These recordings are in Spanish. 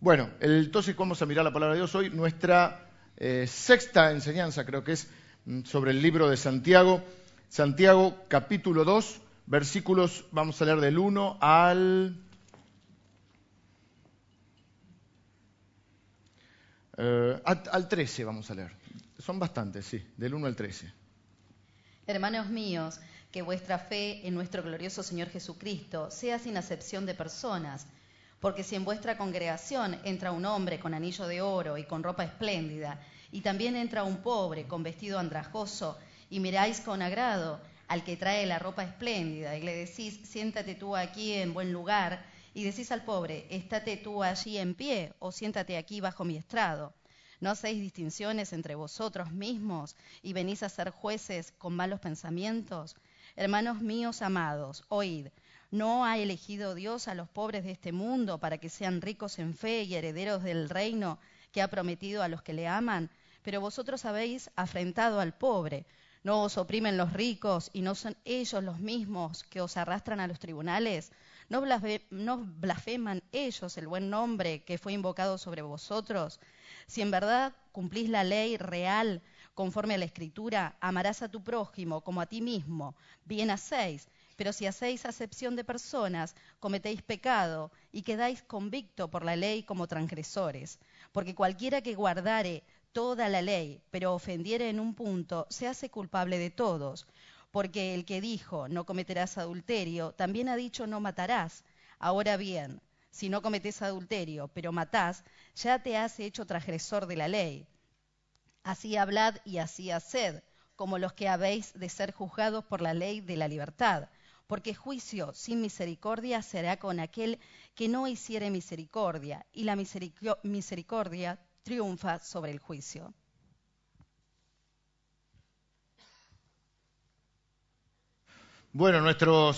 Bueno, entonces vamos a mirar la palabra de Dios hoy. Nuestra eh, sexta enseñanza creo que es mm, sobre el libro de Santiago. Santiago capítulo 2, versículos, vamos a leer del 1 al... Eh, al 13 vamos a leer. Son bastantes, sí, del 1 al 13. Hermanos míos, que vuestra fe en nuestro glorioso Señor Jesucristo sea sin acepción de personas, porque si en vuestra congregación entra un hombre con anillo de oro y con ropa espléndida, y también entra un pobre con vestido andrajoso, y miráis con agrado al que trae la ropa espléndida, y le decís, siéntate tú aquí en buen lugar, y decís al pobre, estate tú allí en pie, o siéntate aquí bajo mi estrado. ¿No hacéis distinciones entre vosotros mismos y venís a ser jueces con malos pensamientos? Hermanos míos amados, oíd, ¿no ha elegido Dios a los pobres de este mundo para que sean ricos en fe y herederos del reino que ha prometido a los que le aman? Pero vosotros habéis afrentado al pobre. ¿No os oprimen los ricos y no son ellos los mismos que os arrastran a los tribunales? ¿No, blasfeman ellos el buen nombre que fue invocado sobre vosotros? Si en verdad cumplís la ley real conforme a la escritura, amarás a tu prójimo como a ti mismo, bien hacéis, pero si hacéis acepción de personas, cometéis pecado y quedáis convicto por la ley como transgresores, porque cualquiera que guardare toda la ley, pero ofendiere en un punto, se hace culpable de todos, porque el que dijo no cometerás adulterio, también ha dicho no matarás. Ahora bien, si no cometés adulterio, pero matás, ya te has hecho transgresor de la ley. Así hablad y así haced, como los que habéis de ser juzgados por la ley de la libertad. Porque juicio sin misericordia será con aquel que no hiciere misericordia, y la misericordia triunfa sobre el juicio. Bueno, nuestro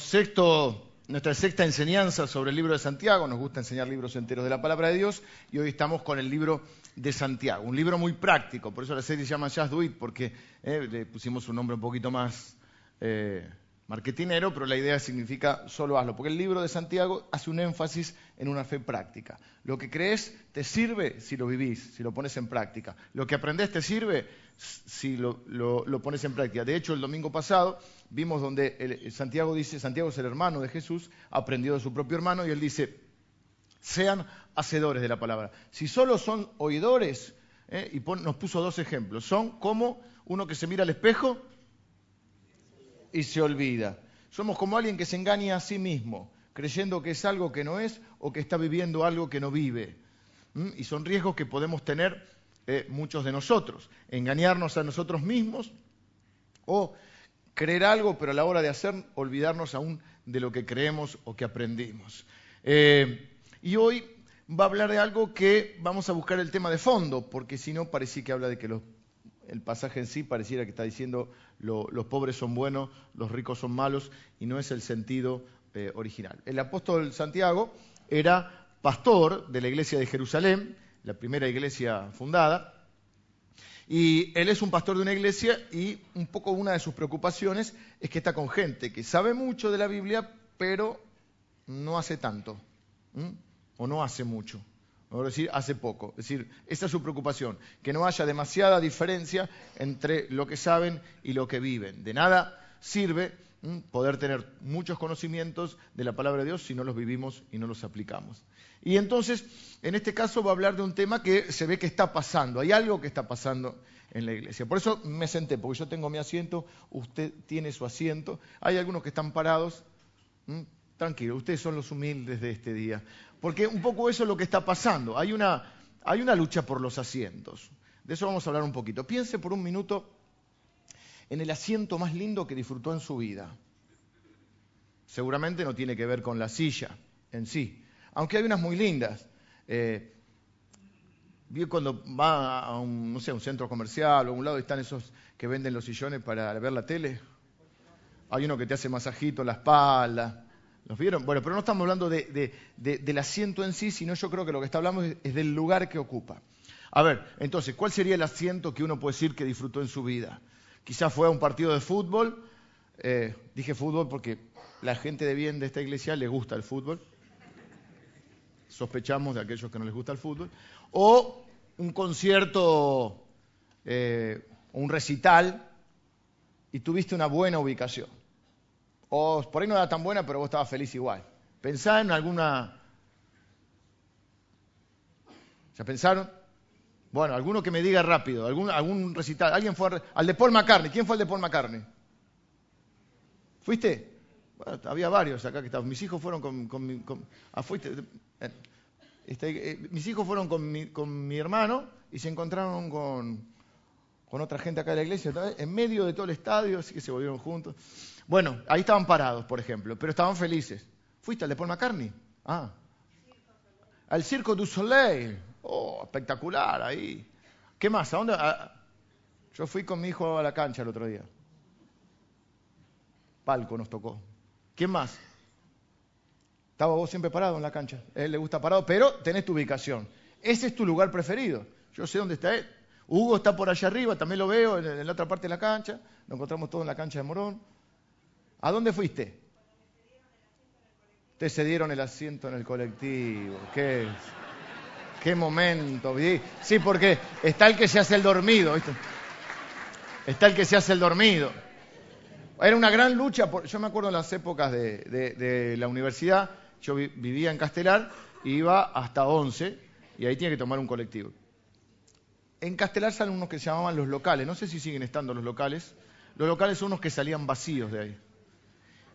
nuestra sexta enseñanza sobre el libro de Santiago. Nos gusta enseñar libros enteros de la palabra de Dios y hoy estamos con el libro de Santiago, un libro muy práctico. Por eso la serie se llama Just Do It, porque eh, le pusimos un nombre un poquito más eh, marketinero, pero la idea significa solo hazlo, porque el libro de Santiago hace un énfasis en una fe práctica. Lo que crees te sirve si lo vivís, si lo pones en práctica. Lo que aprendés te sirve si lo, pones en práctica. De hecho, el domingo pasado vimos donde Santiago dice, Santiago es el hermano de Jesús, aprendió de su propio hermano, y él dice, sean hacedores de la palabra. Si solo son oidores, eh, y nos puso dos ejemplos, son como uno que se mira al espejo y se olvida. Somos como alguien que se engaña a sí mismo, creyendo que es algo que no es o que está viviendo algo que no vive. Y son riesgos que podemos tener eh, muchos de nosotros. Engañarnos a nosotros mismos o creer algo, pero a la hora de hacer, olvidarnos aún de lo que creemos o que aprendimos. Eh, y hoy va a hablar de algo que vamos a buscar el tema de fondo, porque si no, parecía que habla de que los el pasaje en sí pareciera que está diciendo los pobres son buenos, los ricos son malos, y no es el sentido eh, original. El apóstol Santiago era pastor de la iglesia de Jerusalén, la primera iglesia fundada, y él es un pastor de una iglesia y un poco una de sus preocupaciones es que está con gente que sabe mucho de la Biblia, pero no hace tanto, o no hace mucho a decir hace poco. Es decir, esa es su preocupación, que no haya demasiada diferencia entre lo que saben y lo que viven. De nada sirve poder tener muchos conocimientos de la palabra de Dios si no los vivimos y no los aplicamos. Y entonces, en este caso va a hablar de un tema que se ve que está pasando, hay algo que está pasando en la iglesia. Por eso me senté, porque yo tengo mi asiento, usted tiene su asiento, hay algunos que están parados, tranquilo, ustedes son los humildes de este día. Porque un poco eso es lo que está pasando. Hay una, hay una lucha por los asientos. De eso vamos a hablar un poquito. Piense por un minuto en el asiento más lindo que disfrutó en su vida. Seguramente no tiene que ver con la silla en sí, aunque hay unas muy lindas. Eh, cuando va a un, no sé, un centro comercial o a un lado están esos que venden los sillones para ver la tele? Hay uno que te hace masajito en la espalda. ¿Nos vieron? Bueno, pero no estamos hablando del asiento en sí, sino yo creo que lo que está hablando es, del lugar que ocupa. A ver, entonces, ¿cuál sería el asiento que uno puede decir que disfrutó en su vida? Quizás fue a un partido de fútbol. Eh, dije fútbol porque la gente de bien de esta iglesia le gusta el fútbol. sospechamos de aquellos que no les gusta el fútbol, o un concierto eh, un recital y tuviste una buena ubicación. O por ahí no era tan buena, pero vos estabas feliz igual. Pensá en alguna... ¿Ya pensaron? Bueno, alguno que me diga rápido, algún, recital. ¿Alguien fue al de Paul McCartney? ¿Quién fue al de Paul McCartney? ¿Fuiste? Había varios acá que estaban. Mis hijos fueron con, ah, fuiste. Eh, este, eh, mis hijos fueron con mi, con mi hermano y se encontraron con, con otra gente acá de la iglesia, en medio de todo el estadio, así que se volvieron juntos. Bueno, ahí estaban parados, por ejemplo, pero estaban felices. ¿Fuiste al de Paul McCartney? Ah. Al Circo du Soleil. Oh, espectacular ahí. ¿Qué más? ¿A dónde? Yo fui con mi hijo a la cancha el otro día. Palco nos tocó. ¿Quién más? Estaba vos siempre parado en la cancha. A él le gusta parado, pero tenés tu ubicación. Ese es tu lugar preferido. Yo sé dónde está él. Hugo está por allá arriba, también lo veo en, la otra parte de la cancha. Lo encontramos todo en la cancha de Morón. ¿A dónde fuiste? Te cedieron el asiento en el colectivo. ¿Qué, qué momento? Sí, porque está el que se hace el dormido. Está el que se hace el dormido. Era una gran lucha. yo me acuerdo en las épocas de, la universidad, yo vivía en Castelar, iba hasta 11 y ahí tiene que tomar un colectivo. En Castelar salen unos que se llamaban los locales. No sé si siguen estando los locales. Los locales son unos que salían vacíos de ahí.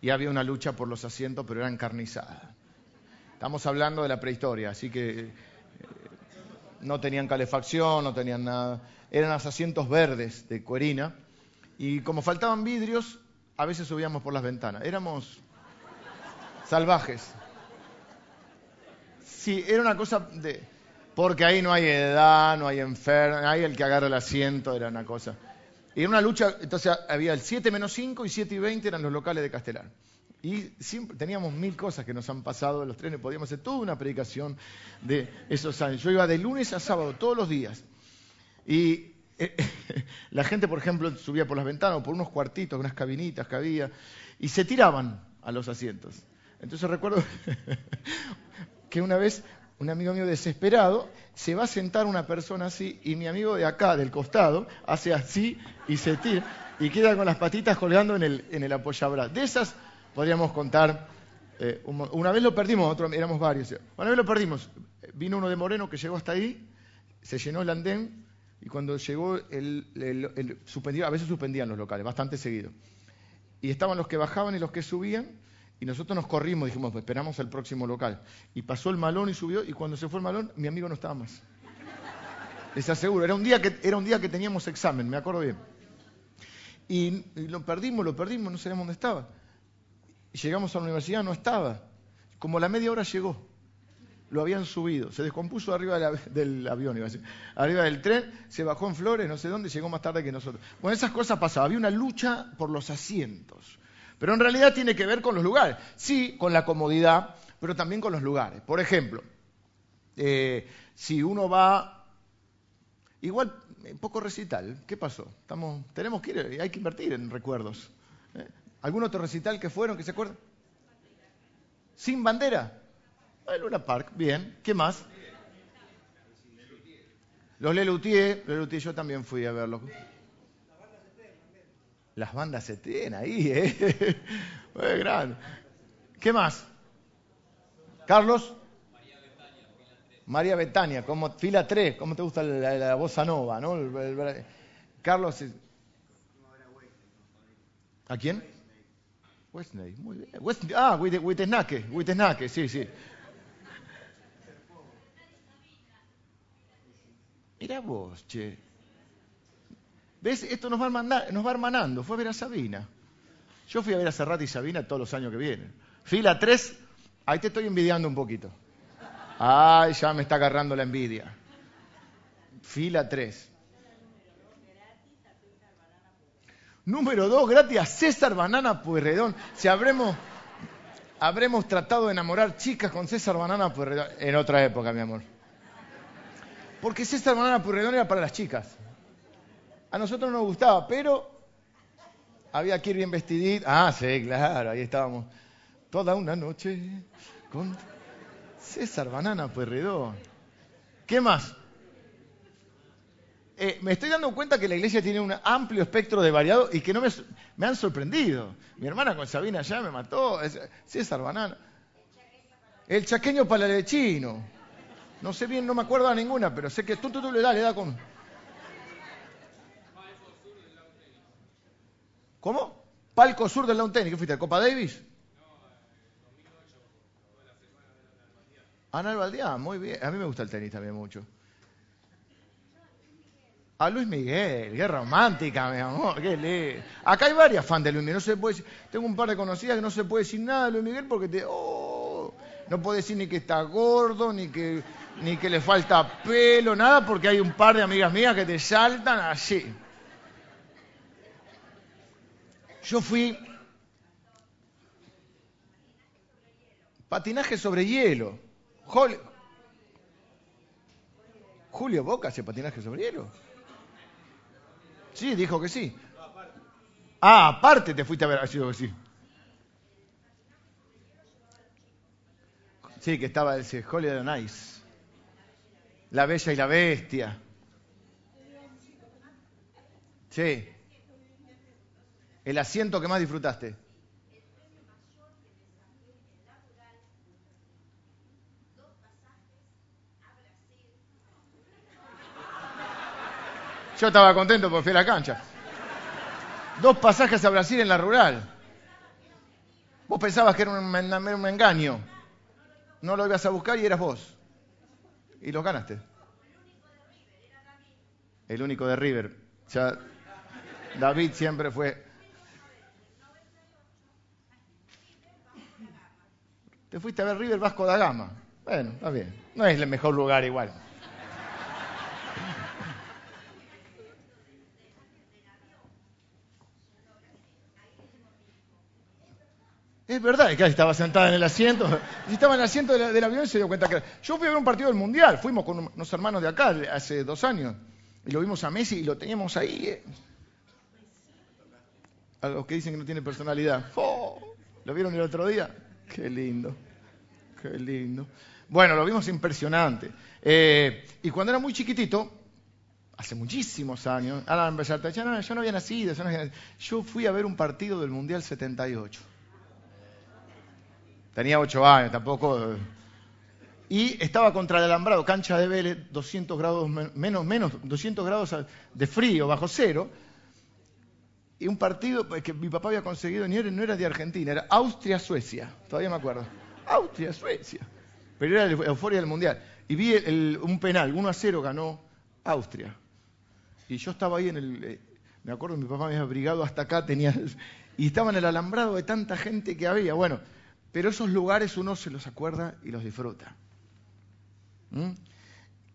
Y había una lucha por los asientos, pero era encarnizada. Estamos hablando de la prehistoria, así que eh, no tenían calefacción, no tenían nada. Eran los asientos verdes de cuerina. Y como faltaban vidrios, a veces subíamos por las ventanas. Éramos salvajes. Sí, era una cosa de porque ahí no hay edad, no hay enfermo, hay el que agarra el asiento, era una cosa. Y era una lucha, entonces había el 7 menos 5 y 7 y 20 eran los locales de Castelar. Y teníamos mil cosas que nos han pasado en los trenes, podíamos hacer toda una predicación de esos años. Yo iba de lunes a sábado, todos los días. Y eh, la gente, por ejemplo, subía por las ventanas o por unos cuartitos, unas cabinitas que había, y se tiraban a los asientos. Entonces recuerdo que una vez un amigo mío desesperado, se va a sentar una persona así y mi amigo de acá, del costado, hace así y se tira y queda con las patitas colgando en el, en. De esas podríamos contar, eh, una vez lo perdimos, otro, éramos varios, una vez lo perdimos, vino uno de Moreno que llegó hasta ahí, se llenó el andén y cuando llegó, el, el, a veces suspendían los locales, bastante seguido. Y estaban los que bajaban y los que subían y nosotros nos corrimos, dijimos, esperamos al próximo local. Y pasó el malón y subió, y cuando se fue el malón, mi amigo no estaba más. Les aseguro, era un día que, era un día que teníamos examen, me acuerdo bien. Y, lo perdimos, lo perdimos, no sabíamos dónde estaba. Y llegamos a la universidad, no estaba. Como a la media hora llegó. Lo habían subido, se descompuso arriba del avión, iba a decir. arriba del tren, se bajó en Flores, no sé dónde, llegó más tarde que nosotros. Bueno, esas cosas pasaban, había una lucha por los asientos. Pero en realidad tiene que ver con los lugares. Sí, con la comodidad, pero también con los lugares. Por ejemplo, eh, si uno va, igual, poco recital, ¿qué pasó? Estamos, tenemos que ir, hay que invertir en recuerdos. ¿Eh? ¿Algún otro recital que fueron, que se acuerdan? ¿Sin bandera? El Luna Park, bien. ¿Qué más? Los Lelutier, Lelutier yo también fui a verlos. Las bandas se tienen ahí, ¿eh? Muy grande. ¿Qué más? Carlos. María Betania, como fila 3, ¿cómo te gusta la, la, bossa nova, no? Carlos. ¿A quién? Westney, muy bien. ah, Witesnaque, Witesnaque, sí, sí. Mira vos, che. ¿Ves? Esto nos va, nos va hermanando. Fue a ver a Sabina. Yo fui a ver a Serrat y Sabina todos los años que vienen. Fila 3, ahí te estoy envidiando un poquito. Ay, ya me está agarrando la envidia. Fila 3. Número 2, gratis a César Banana Pueyrredón. Si habremos, habremos tratado de enamorar chicas con César Banana Pueyrredón en otra época, mi amor. Porque César Banana Pueyrredón era para las chicas. A nosotros nos gustaba, pero había que ir bien vestidito. Ah, sí, claro, ahí estábamos. Toda una noche con César Banana Puerredón. ¿Qué más? Eh, me estoy dando cuenta que la iglesia tiene un amplio espectro de variados y que no me, han sorprendido. Mi hermana con Sabina ya me mató. César Banana. El chaqueño palalechino. No sé bien, no me acuerdo a ninguna, pero sé que tú, tú, tú le da, le da con. ¿Cómo? Palco Sur del Lawn Tennis. ¿Qué fuiste? ¿Copa Davis? Ana Albaldián, muy bien. A mí me gusta el tenis también mucho. A Luis Miguel, qué romántica, mi amor, qué lindo. Acá hay varias fans de Luis Miguel, no se puede tengo un par de conocidas que no se puede decir nada de Luis Miguel porque te, oh, no puede decir ni que está gordo, ni que, ni que le falta pelo, nada, porque hay un par de amigas mías que te saltan así. Yo fui patinaje sobre hielo. Julio Boca hace patinaje sobre hielo. Sí, dijo que sí. Ah, aparte te fuiste a ver, ha sido que sí. Sí, que estaba ese Holiday on Ice. La Bella y la Bestia. Sí. El asiento que más disfrutaste. Yo estaba contento porque fui a la cancha. Dos pasajes a Brasil en la rural. Vos pensabas que era un, engaño. No lo ibas a buscar y eras vos. Y lo ganaste. El único de River. Ya, David siempre fue. Te fuiste a ver River Vasco da Gama. Bueno, está bien. No es el mejor lugar igual. Es verdad, que estaba sentada en el asiento. Estaba en el asiento del, avión y se dio cuenta que. Yo fui a ver un partido del Mundial. Fuimos con unos hermanos de acá hace dos años. Y lo vimos a Messi y lo teníamos ahí. Eh. A los que dicen que no tiene personalidad. ¡Oh! ¿Lo vieron el otro día? Qué lindo. Qué lindo. Bueno, lo vimos impresionante. Eh, y cuando era muy chiquitito, hace muchísimos años, ahora ya no, yo no había nacido, yo no había nacido. Yo fui a ver un partido del Mundial 78. Tenía ocho años, tampoco. Y estaba contra el alambrado, cancha de Vélez, 200 grados menos, menos, 200 grados de frío, bajo cero. Y un partido que mi papá había conseguido, no era de Argentina, era Austria-Suecia, todavía me acuerdo. Austria-Suecia. Pero era la euforia del Mundial. Y vi un penal, 1 a 0 ganó Austria. Y yo estaba ahí en el. Eh, me acuerdo, mi papá me había abrigado hasta acá, tenía. Y estaba en el alambrado de tanta gente que había. Bueno, pero esos lugares uno se los acuerda y los disfruta. ¿Mm?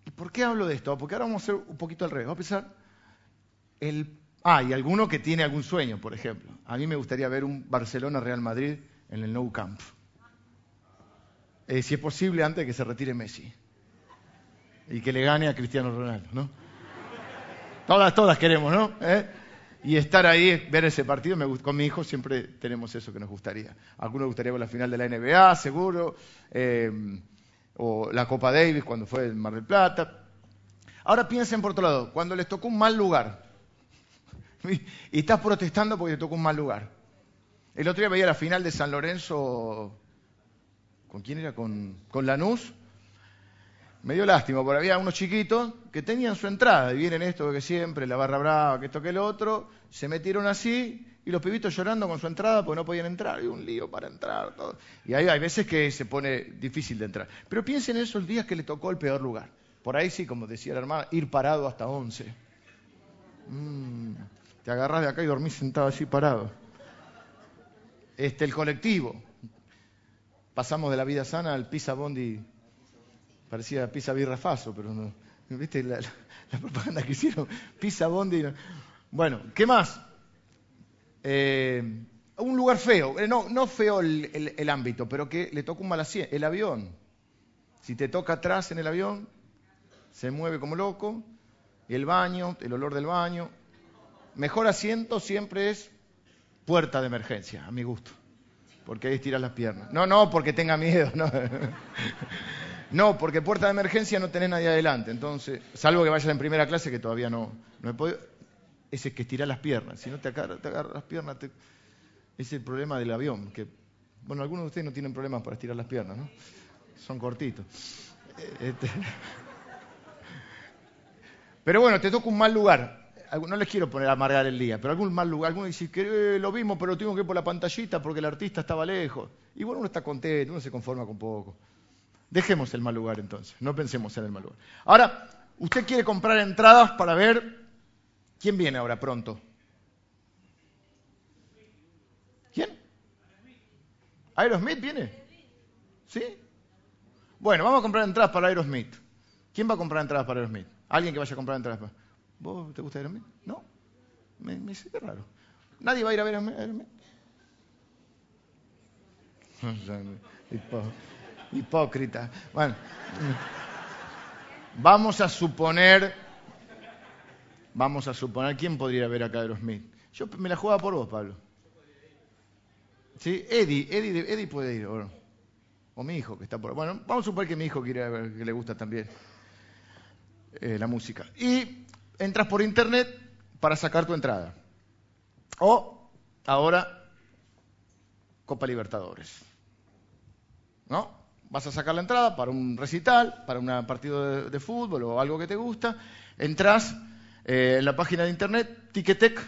¿Y por qué hablo de esto? Porque ahora vamos a hacer un poquito al revés. Vamos a pensar el... Ah, y alguno que tiene algún sueño, por ejemplo. A mí me gustaría ver un Barcelona-Real Madrid en el Nou Camp. Eh, si es posible, antes de que se retire Messi. Y que le gane a Cristiano Ronaldo, ¿no? Todas, todas queremos, ¿no? ¿Eh? y estar ahí, ver ese partido, con mi hijo siempre tenemos eso que nos gustaría. A algunos gustaría ver la final de la NBA, seguro, eh, o la Copa Davis cuando fue el Mar del Plata. Ahora piensen por otro lado, cuando les tocó un mal lugar, y estás protestando porque te tocó un mal lugar. El otro día veía la final de San Lorenzo, ¿con quién era? Con, Lanús, me dio lástima, porque había unos chiquitos que tenían su entrada, y vienen esto que siempre, la barra brava, que esto que el otro, se metieron así, y los pibitos llorando con su entrada porque no podían entrar, y un lío para entrar, todo. Y ahí hay veces que se pone difícil de entrar. Pero piensen en esos días que le tocó el peor lugar. Por ahí sí, como decía la hermana, ir parado hasta 11. Mm, te agarras de acá y dormís sentado así parado. Este, el colectivo. Pasamos de la vida sana al pisa bondi Parecía Pisa Birra Faso, pero no. ¿Viste la, propaganda que hicieron? Pisa Bondi. Bueno, ¿qué más? Eh, un lugar feo, eh, no, no feo el, ámbito, pero que le toca un mal asiento, el avión. Si te toca atrás en el avión, se mueve como loco, el baño, el olor del baño. Mejor asiento siempre es puerta de emergencia, a mi gusto. Porque ahí estiras las piernas. No, no, porque tenga miedo, no. No, porque puerta de emergencia no tenés nadie adelante, entonces, salvo que vayas en primera clase, que todavía no, no he podido, ese es que estirar las piernas. Si no te agarras te las piernas, te... es el problema del avión, que, bueno, algunos de ustedes no tienen problemas para estirar las piernas, ¿no? Son cortitos. Eh, este... Pero bueno, te toca un mal lugar. No les quiero poner a amargar el día, pero algún mal lugar. Algunos dicen que eh, lo vimos, pero lo tuvimos que ir por la pantallita porque el artista estaba lejos. Y bueno, uno está contento, uno se conforma con poco. Dejemos el mal lugar entonces, no pensemos en el mal lugar. Ahora, usted quiere comprar entradas para ver quién viene ahora pronto. ¿Quién? ¿Aerosmith viene? ¿Sí? Bueno, vamos a comprar entradas para Aerosmith. ¿Quién va a comprar entradas para Aerosmith? ¿Alguien que vaya a comprar entradas para... ¿Vos te gusta Aerosmith? ¿No? Me, me dice, qué raro. ¿Nadie va a ir a ver Aerosmith? Hipócrita. Bueno, vamos a suponer, vamos a suponer, ¿quién podría ver acá a Aerosmith? Yo me la jugaba por vos, Pablo. ¿Sí? Eddie, Eddie, Eddie puede ir, o, o mi hijo que está por... Bueno, vamos a suponer que mi hijo quiere ver, que le gusta también eh, la música. Y entras por internet para sacar tu entrada. O ahora Copa Libertadores. ¿No? vas a sacar la entrada para un recital, para un partido de, fútbol o algo que te gusta, entras eh, en la página de internet, Ticketek,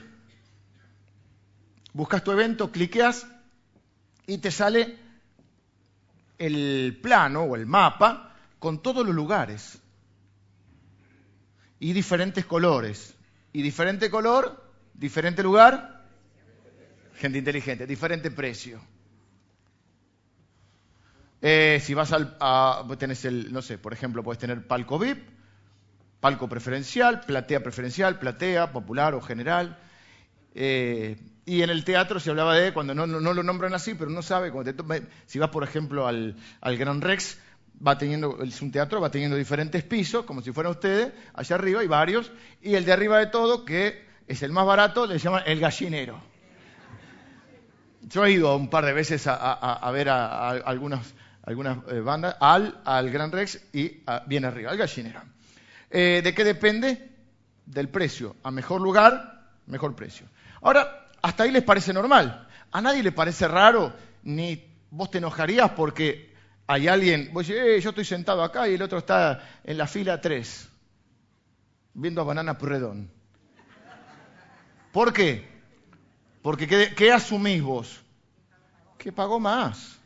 buscas tu evento, cliqueas y te sale el plano o el mapa con todos los lugares y diferentes colores. Y diferente color, diferente lugar, gente inteligente, diferente precio. Eh, si vas al, a, tenés el, no sé, por ejemplo, puedes tener palco VIP, palco preferencial, platea preferencial, platea, popular o general. Eh, y en el teatro se hablaba de, cuando no, lo nombran así, pero uno sabe, si vas, por ejemplo, al, al Gran Rex, va teniendo, es un teatro, va teniendo diferentes pisos, como si fueran ustedes, allá arriba hay varios, y el de arriba de todo, que es el más barato, le llaman el gallinero. Yo he ido un par de veces a, ver a, algunas eh, bandas, al, al Gran Rex y bien arriba, al gallinero. Eh, ¿De qué depende? Del precio. A mejor lugar, mejor precio. Ahora, hasta ahí les parece normal. A nadie le parece raro, ni vos te enojarías porque hay alguien, vos decís, eh, yo estoy sentado acá y el otro está en la fila 3, viendo a Banana Purredón. ¿Por qué? Porque ¿qué, ¿qué asumís vos? Que pagó más.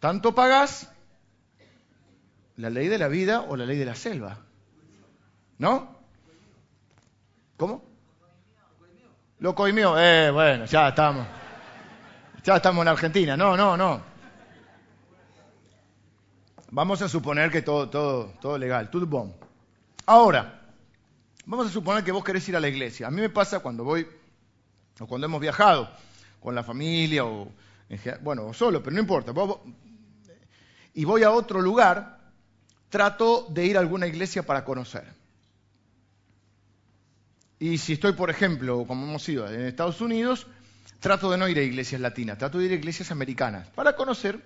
¿Tanto pagas? ¿La ley de la vida o la ley de la selva? ¿No? ¿Cómo? Lo coimió. Eh, bueno, ya estamos. Ya estamos en Argentina. No, no, no. Vamos a suponer que todo, todo, todo legal. Todo bon. Ahora, vamos a suponer que vos querés ir a la iglesia. A mí me pasa cuando voy, o cuando hemos viajado con la familia, o bueno, o solo, pero no importa y voy a otro lugar, trato de ir a alguna iglesia para conocer. Y si estoy, por ejemplo, como hemos ido en Estados Unidos, trato de no ir a iglesias latinas, trato de ir a iglesias americanas para conocer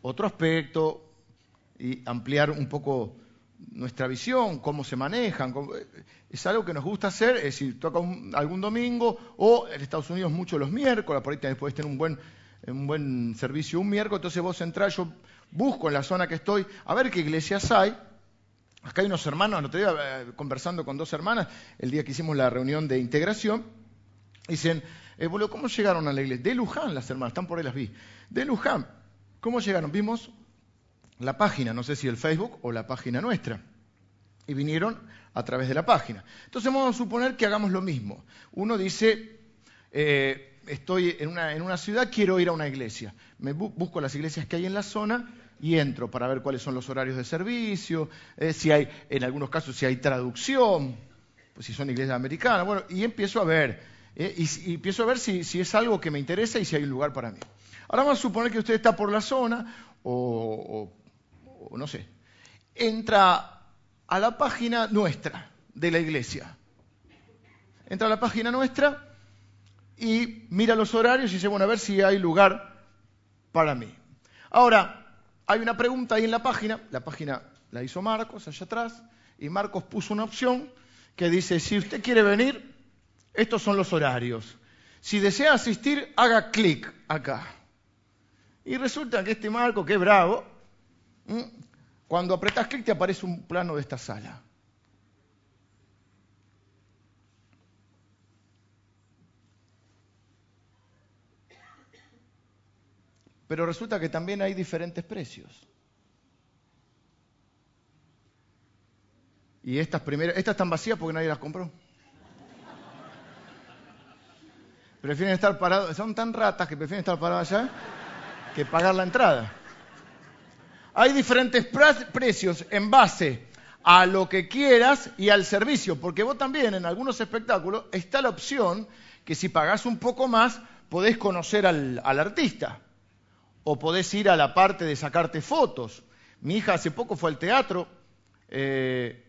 otro aspecto y ampliar un poco nuestra visión, cómo se manejan. es algo que nos gusta hacer, es decir, toca algún domingo o en Estados Unidos mucho los miércoles, por ahí puedes tener un buen, un buen servicio un miércoles, entonces vos entrás, yo busco en la zona que estoy a ver qué iglesias hay. Acá hay unos hermanos, el otro día eh, conversando con dos hermanas, el día que hicimos la reunión de integración, dicen, eh, ¿cómo llegaron a la iglesia? De Luján las hermanas, están por ahí las vi. De Luján, ¿cómo llegaron? Vimos la página, no sé si el Facebook o la página nuestra. Y vinieron a través de la página. Entonces vamos a suponer que hagamos lo mismo. Uno dice, eh, estoy en una, en una, ciudad, quiero ir a una iglesia. Me busco las iglesias que hay en la zona y entro para ver cuáles son los horarios de servicio, eh, si hay, en algunos casos, si hay traducción, pues si son iglesias americanas, bueno, y empiezo a ver, eh, y, empiezo a ver si, es algo que me interesa y si hay un lugar para mí. Ahora vamos a suponer que usted está por la zona, o no sé, entra a la página nuestra de la iglesia. Entra a la página nuestra y mira los horarios y dice, bueno, a ver si hay lugar para mí. Ahora, hay una pregunta ahí en la página, la página la hizo Marcos allá atrás, y Marcos puso una opción que dice, si usted quiere venir, estos son los horarios. Si desea asistir, haga clic acá. Y resulta que este Marco, que bravo, cuando apretas clic te aparece un plano de esta sala. Pero resulta que también hay diferentes precios. Y estas primeras, estas están vacías porque nadie las compró. Prefieren estar parados, son tan ratas que prefieren estar parados allá que pagar la entrada. Hay diferentes precios en base a lo que quieras y al servicio, porque vos también en algunos espectáculos está la opción que si pagás un poco más podés conocer al, artista o podés ir a la parte de sacarte fotos. Mi hija hace poco fue al teatro, eh,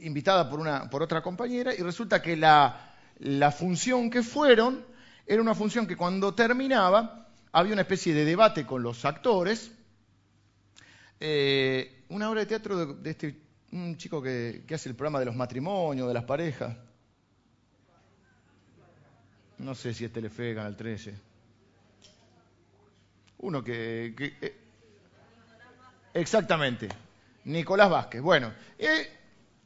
invitada por, una, por otra compañera, y resulta que la función que fueron era una función que cuando terminaba había una especie de debate con los actores, eh, una obra de teatro de, este un chico que, que, hace el programa de los matrimonios, de las parejas. No sé si es Telefe, Canal 13. Uno que... Eh, exactamente, Nicolás Vázquez. Bueno, eh,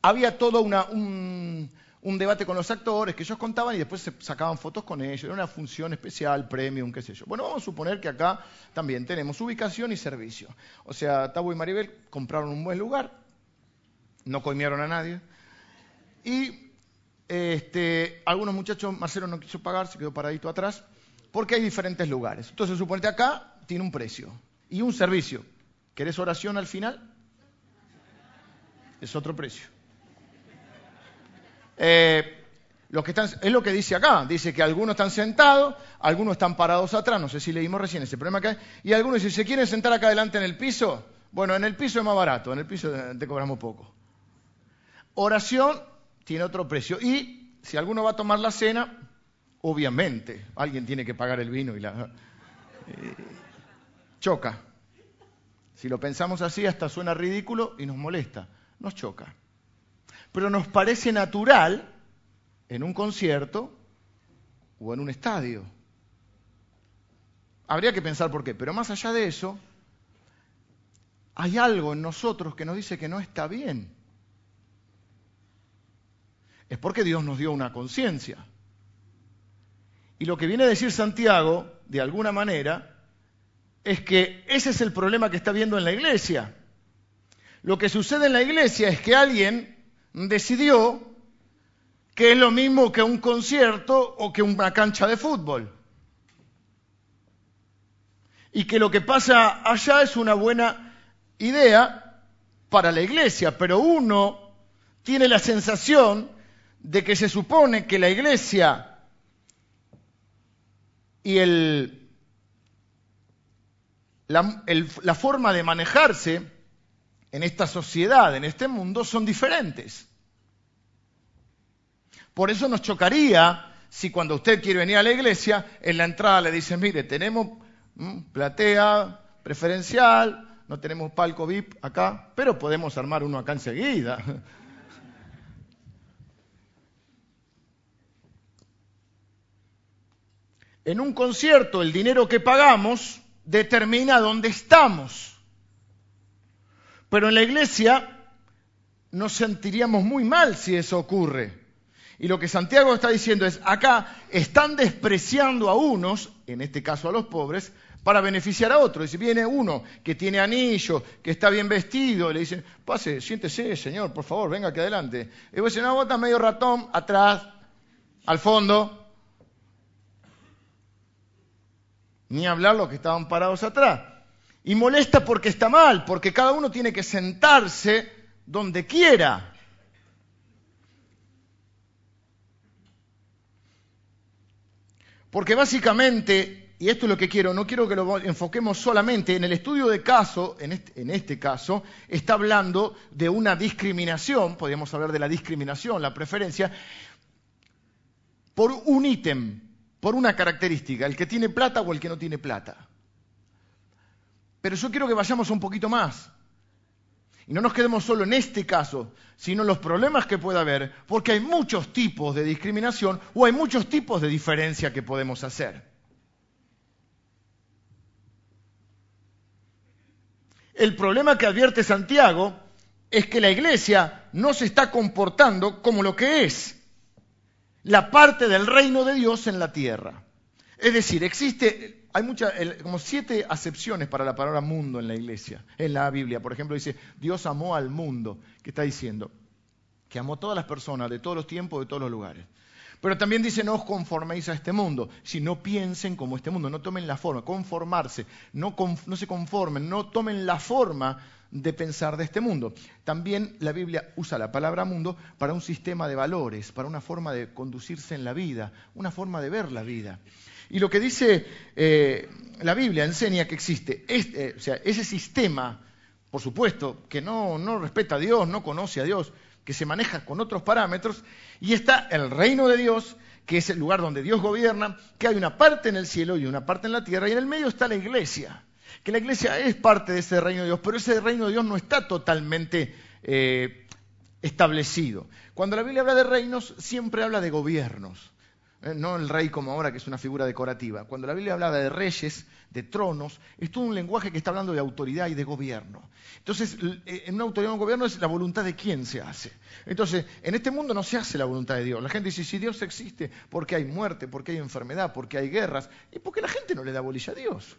había todo un, debate con los actores que ellos contaban y después se sacaban fotos con ellos. Era una función especial, premium, qué sé yo. Bueno, vamos a suponer que acá también tenemos ubicación y servicio. O sea, Tabo y Maribel compraron un buen lugar, no coimearon a nadie. Y este, algunos muchachos, Marcelo no quiso pagar, se quedó paradito atrás, porque hay diferentes lugares. Entonces, suponete acá tiene un precio y un servicio. ¿Querés oración al final? Es otro precio. Eh, que es lo que dice acá. Dice que algunos están sentados, algunos están parados atrás. No sé si leímos recién ese problema acá. Y algunos dicen, ¿se quieren sentar acá adelante en el piso? Bueno, en el piso es más barato, en el piso te cobramos poco. Oración tiene otro precio. Y si alguno va a tomar la cena, obviamente, alguien tiene que pagar el vino y la... Eh, choca. Si lo pensamos así, hasta suena ridículo y nos molesta. Nos choca. Pero nos parece natural en un concierto o en un estadio. Habría que pensar por qué. Pero más allá de eso, hay algo en nosotros que nos dice que no está bien. Es porque Dios nos dio una conciencia. Y lo que viene a decir Santiago, de alguna manera, es que ese es el problema que está viendo en la iglesia. Lo que sucede en la iglesia es que alguien decidió que es lo mismo que un concierto o que una cancha de fútbol. Y que lo que pasa allá es una buena idea para la iglesia, pero uno tiene la sensación de que se supone que la iglesia y el la, forma de manejarse en esta sociedad, en este mundo, son diferentes. Por eso nos chocaría si cuando usted quiere venir a la iglesia, en la entrada le dicen, mire, tenemos mm, platea preferencial, no tenemos palco VIP acá, pero podemos armar uno acá enseguida. En un concierto, el dinero que pagamos determina dónde estamos. Pero en la iglesia nos sentiríamos muy mal si eso ocurre. Y lo que Santiago está diciendo es, acá están despreciando a unos, en este caso a los pobres, para beneficiar a otros. Y si viene uno que tiene anillo, que está bien vestido, le dicen, pase, siéntese, señor, por favor, venga aquí adelante. Y vos decís, no, vos medio ratón, atrás, al fondo. ni hablar los que estaban parados atrás. Y molesta porque está mal, porque cada uno tiene que sentarse donde quiera. Porque básicamente, y esto es lo que quiero, no quiero que lo enfoquemos solamente en el estudio de caso, en este, en este caso, está hablando de una discriminación, podríamos hablar de la discriminación, la preferencia, por un ítem, por una característica, el que tiene plata o el que no tiene plata. Pero yo quiero que vayamos un poquito más. Y no nos quedemos solo en este caso, sino en los problemas que pueda haber, porque hay muchos tipos de discriminación o hay muchos tipos de diferencia que podemos hacer. El problema que advierte Santiago es que la iglesia no se está comportando como lo que es la parte del reino de Dios en la tierra. Es decir, existe, hay muchas, como siete acepciones para la palabra mundo en la iglesia, en la Biblia. Por ejemplo, dice, Dios amó al mundo. ¿Qué está diciendo? Que amó a todas las personas, de todos los tiempos, de todos los lugares. Pero también dice, no os conforméis a este mundo, sino piensen como este mundo, no tomen la forma, conformarse, no, no se conformen, no tomen la forma de pensar de este mundo. También la Biblia usa la palabra mundo para un sistema de valores, para una forma de conducirse en la vida, una forma de ver la vida. Y lo que dice eh, la Biblia enseña que existe este, o sea, ese sistema, por supuesto, que no, no respeta a Dios, no conoce a Dios, que se maneja con otros parámetros, y está el reino de Dios, que es el lugar donde Dios gobierna, que hay una parte en el cielo y una parte en la tierra, y en el medio está la iglesia que la iglesia es parte de ese reino de Dios, pero ese reino de Dios no está totalmente eh, establecido. Cuando la Biblia habla de reinos, siempre habla de gobiernos. Eh, no el rey como ahora, que es una figura decorativa. Cuando la Biblia habla de reyes, de tronos, es todo un lenguaje que está hablando de autoridad y de gobierno. Entonces, eh, en una autoridad o un gobierno es la voluntad de quién se hace. Entonces, en este mundo no se hace la voluntad de Dios. La gente dice, si Dios existe, ¿por qué hay muerte? ¿Por qué hay enfermedad? ¿Por qué hay guerras? Y porque la gente no le da bolilla a Dios.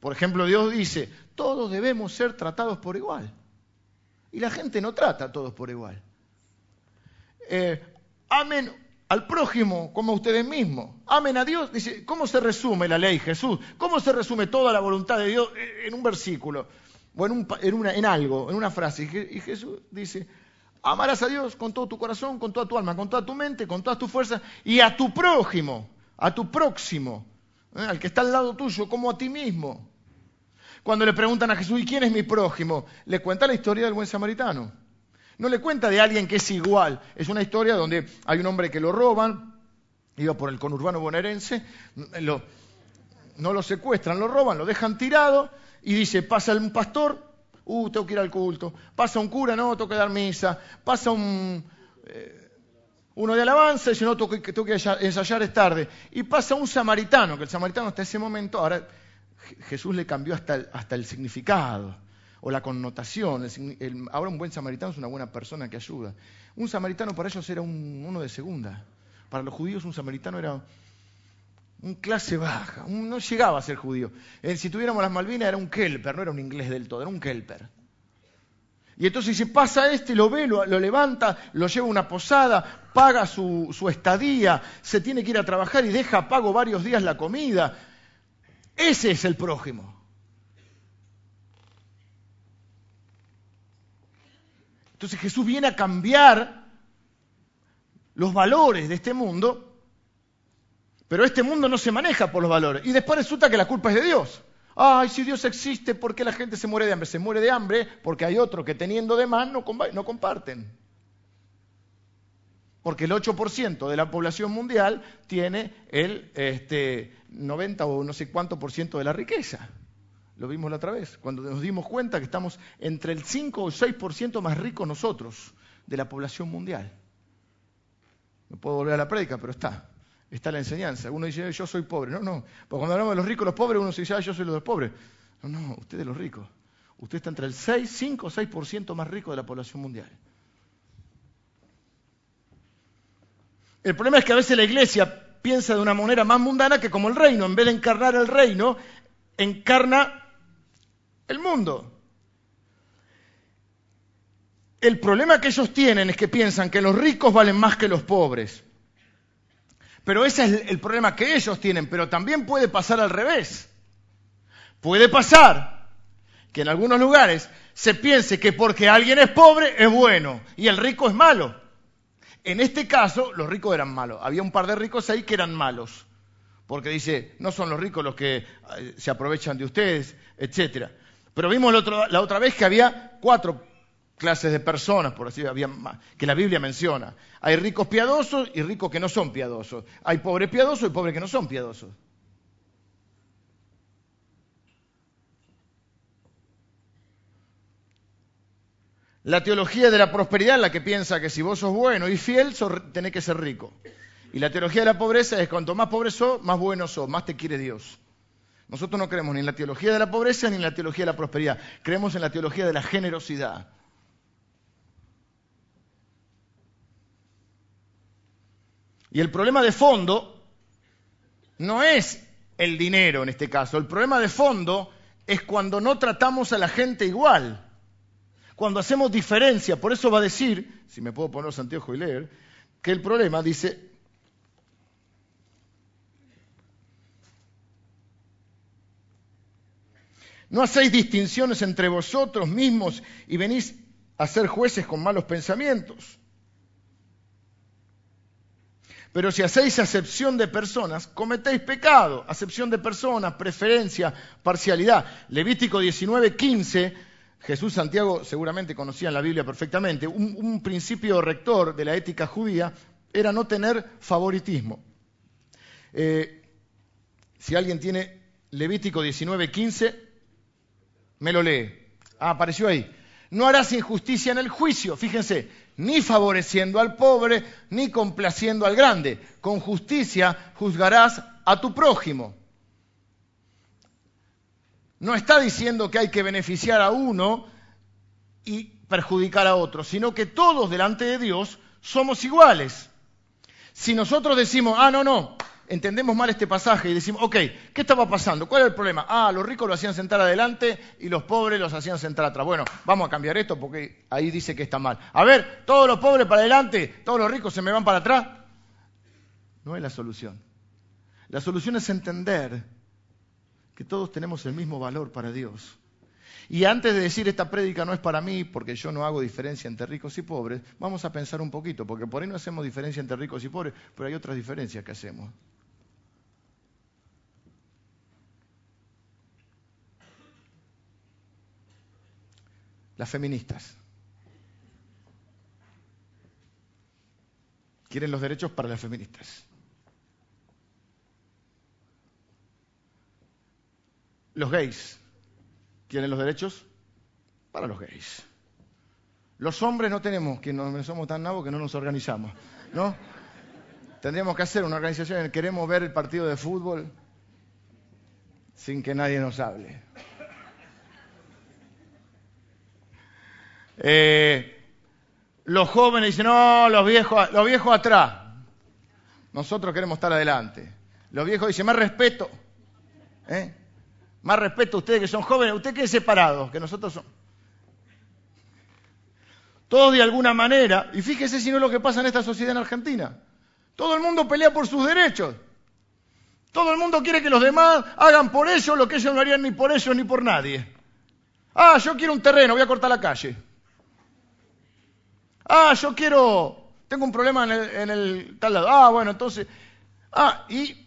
Por ejemplo, Dios dice, todos debemos ser tratados por igual. Y la gente no trata a todos por igual. Eh, amen al prójimo como a ustedes mismos. Amen a Dios. Dice, ¿cómo se resume la ley, Jesús? ¿Cómo se resume toda la voluntad de Dios en un versículo? O en, en algo, en una frase. Y Jesús dice, amarás a Dios con todo tu corazón, con toda tu alma, con toda tu mente, con todas tus fuerzas, y a tu prójimo, a tu próximo, ¿eh? al que está al lado tuyo, como a ti mismo. Cuando le preguntan a Jesús, ¿y quién es mi prójimo? Le cuenta la historia del buen samaritano. No le cuenta de alguien que es igual. Es una historia donde hay un hombre que lo roban, iba por el conurbano bonaerense, no lo secuestran, lo roban, lo dejan tirado y dice, pasa un pastor, uh, tengo que ir al culto. Pasa un cura, no, tengo que dar misa. Pasa un... Eh, uno de alabanza y no, tengo que, ensayar, es tarde. Y pasa un samaritano, que el samaritano hasta ese momento, ahora Jesús le cambió hasta el significado o la connotación. ahora un buen samaritano es una buena persona que ayuda. Un samaritano para ellos era uno de segunda. Para los judíos un samaritano era un clase baja, no llegaba a ser judío. Eh, si tuviéramos las Malvinas era un kelper, no era un inglés del todo, era un kelper. Y entonces si pasa este, lo ve, lo, levanta, lo lleva a una posada, paga su, su estadía, se tiene que ir a trabajar y deja pago varios días la comida ese es el prójimo. Entonces Jesús viene a cambiar los valores de este mundo, pero este mundo no se maneja por los valores. Y después resulta que la culpa es de Dios. Ay, si Dios existe, ¿por qué la gente se muere de hambre? Se muere de hambre porque hay otro que teniendo de más no, no comparten. Porque el 8% de la población mundial tiene el este, 90 o no sé cuánto por ciento de la riqueza. Lo vimos la otra vez, cuando nos dimos cuenta que estamos entre el 5 o 6% más ricos nosotros de la población mundial. No puedo volver a la prédica, pero está. Está la enseñanza. Uno dice, yo soy pobre. No, no. Porque cuando hablamos de los ricos y los pobres, uno dice, ah, yo soy los pobres. No, no, usted es los ricos. Usted está entre el 6, 5 o 6% más rico de la población mundial. El problema es que a veces la iglesia piensa de una manera más mundana que como el reino. En vez de encarnar el reino, encarna el mundo. El problema que ellos tienen es que piensan que los ricos valen más que los pobres. Pero ese es el problema que ellos tienen, pero también puede pasar al revés. Puede pasar que en algunos lugares se piense que porque alguien es pobre es bueno y el rico es malo. En este caso, los ricos eran malos. Había un par de ricos ahí que eran malos. Porque dice, no son los ricos los que eh, se aprovechan de ustedes, etc. Pero vimos la otra, vez que había cuatro clases de personas, por así había más, que la Biblia menciona. Hay ricos piadosos y ricos que no son piadosos. Hay pobres piadosos y pobres que no son piadosos. La teología de la prosperidad es la que piensa que si vos sos bueno y fiel, sos, tenés que ser rico. Y la teología de la pobreza es cuanto más pobre sos, más bueno sos, más te quiere Dios. Nosotros no creemos ni en la teología de la pobreza ni en la teología de la prosperidad. Creemos en la teología de la generosidad. Y el problema de fondo no es el dinero en este caso. El problema de fondo es cuando no tratamos a la gente igual. Cuando hacemos diferencia. Por eso va a decir, si me puedo poner los anteojos y leer, que el problema dice, No hacéis distinciones entre vosotros mismos y venís a ser jueces con malos pensamientos. Pero si hacéis acepción de personas, cometéis pecado. Acepción de personas, preferencia, parcialidad. Levítico 19, 15. Jesús Santiago seguramente conocía la Biblia perfectamente. Un, principio rector de la ética judía era no tener favoritismo. Eh, si alguien tiene Levítico 19, 15, me lo lee. Ah, apareció ahí. No harás injusticia en el juicio, fíjense, ni favoreciendo al pobre, ni complaciendo al grande. Con justicia juzgarás a tu prójimo. No está diciendo que hay que beneficiar a uno y perjudicar a otro, sino que todos delante de Dios somos iguales. Si nosotros decimos, ah, no, no, entendemos mal este pasaje y decimos, ok, ¿qué estaba pasando? ¿Cuál es el problema? Ah, los ricos lo hacían sentar adelante y los pobres los hacían sentar atrás. Bueno, vamos a cambiar esto porque ahí dice que está mal. A ver, todos los pobres para adelante, todos los ricos se me van para atrás. No es la solución. La solución es entender que todos tenemos el mismo valor para Dios. Y antes de decir esta prédica no es para mí, porque yo no hago diferencia entre ricos y pobres, vamos a pensar un poquito, porque por ahí no hacemos diferencia entre ricos y pobres, pero hay otras diferencias que hacemos. Las feministas. Quieren los derechos para las feministas. Los gays. ¿Quieren los derechos? Para los gays. Los hombres no tenemos, que no somos tan nabos que no nos organizamos, ¿no? Tendríamos que hacer una organización en la que queremos ver el partido de fútbol sin que nadie nos hable. Eh, los jóvenes dicen, no, los viejos, los viejos atrás. Nosotros queremos estar adelante. Los viejos dicen, más respeto. ¿eh? Más respeto a ustedes que son jóvenes. Ustedes queden separados, que nosotros somos. Todos de alguna manera, y fíjese si no es lo que pasa en esta sociedad en Argentina. Todo el mundo pelea por sus derechos. Todo el mundo quiere que los demás hagan por ellos lo que ellos no harían ni por ellos ni por nadie. Ah, yo quiero un terreno, voy a cortar la calle. Ah, yo quiero, tengo un problema en el, tal lado. Ah, bueno, entonces, ah, y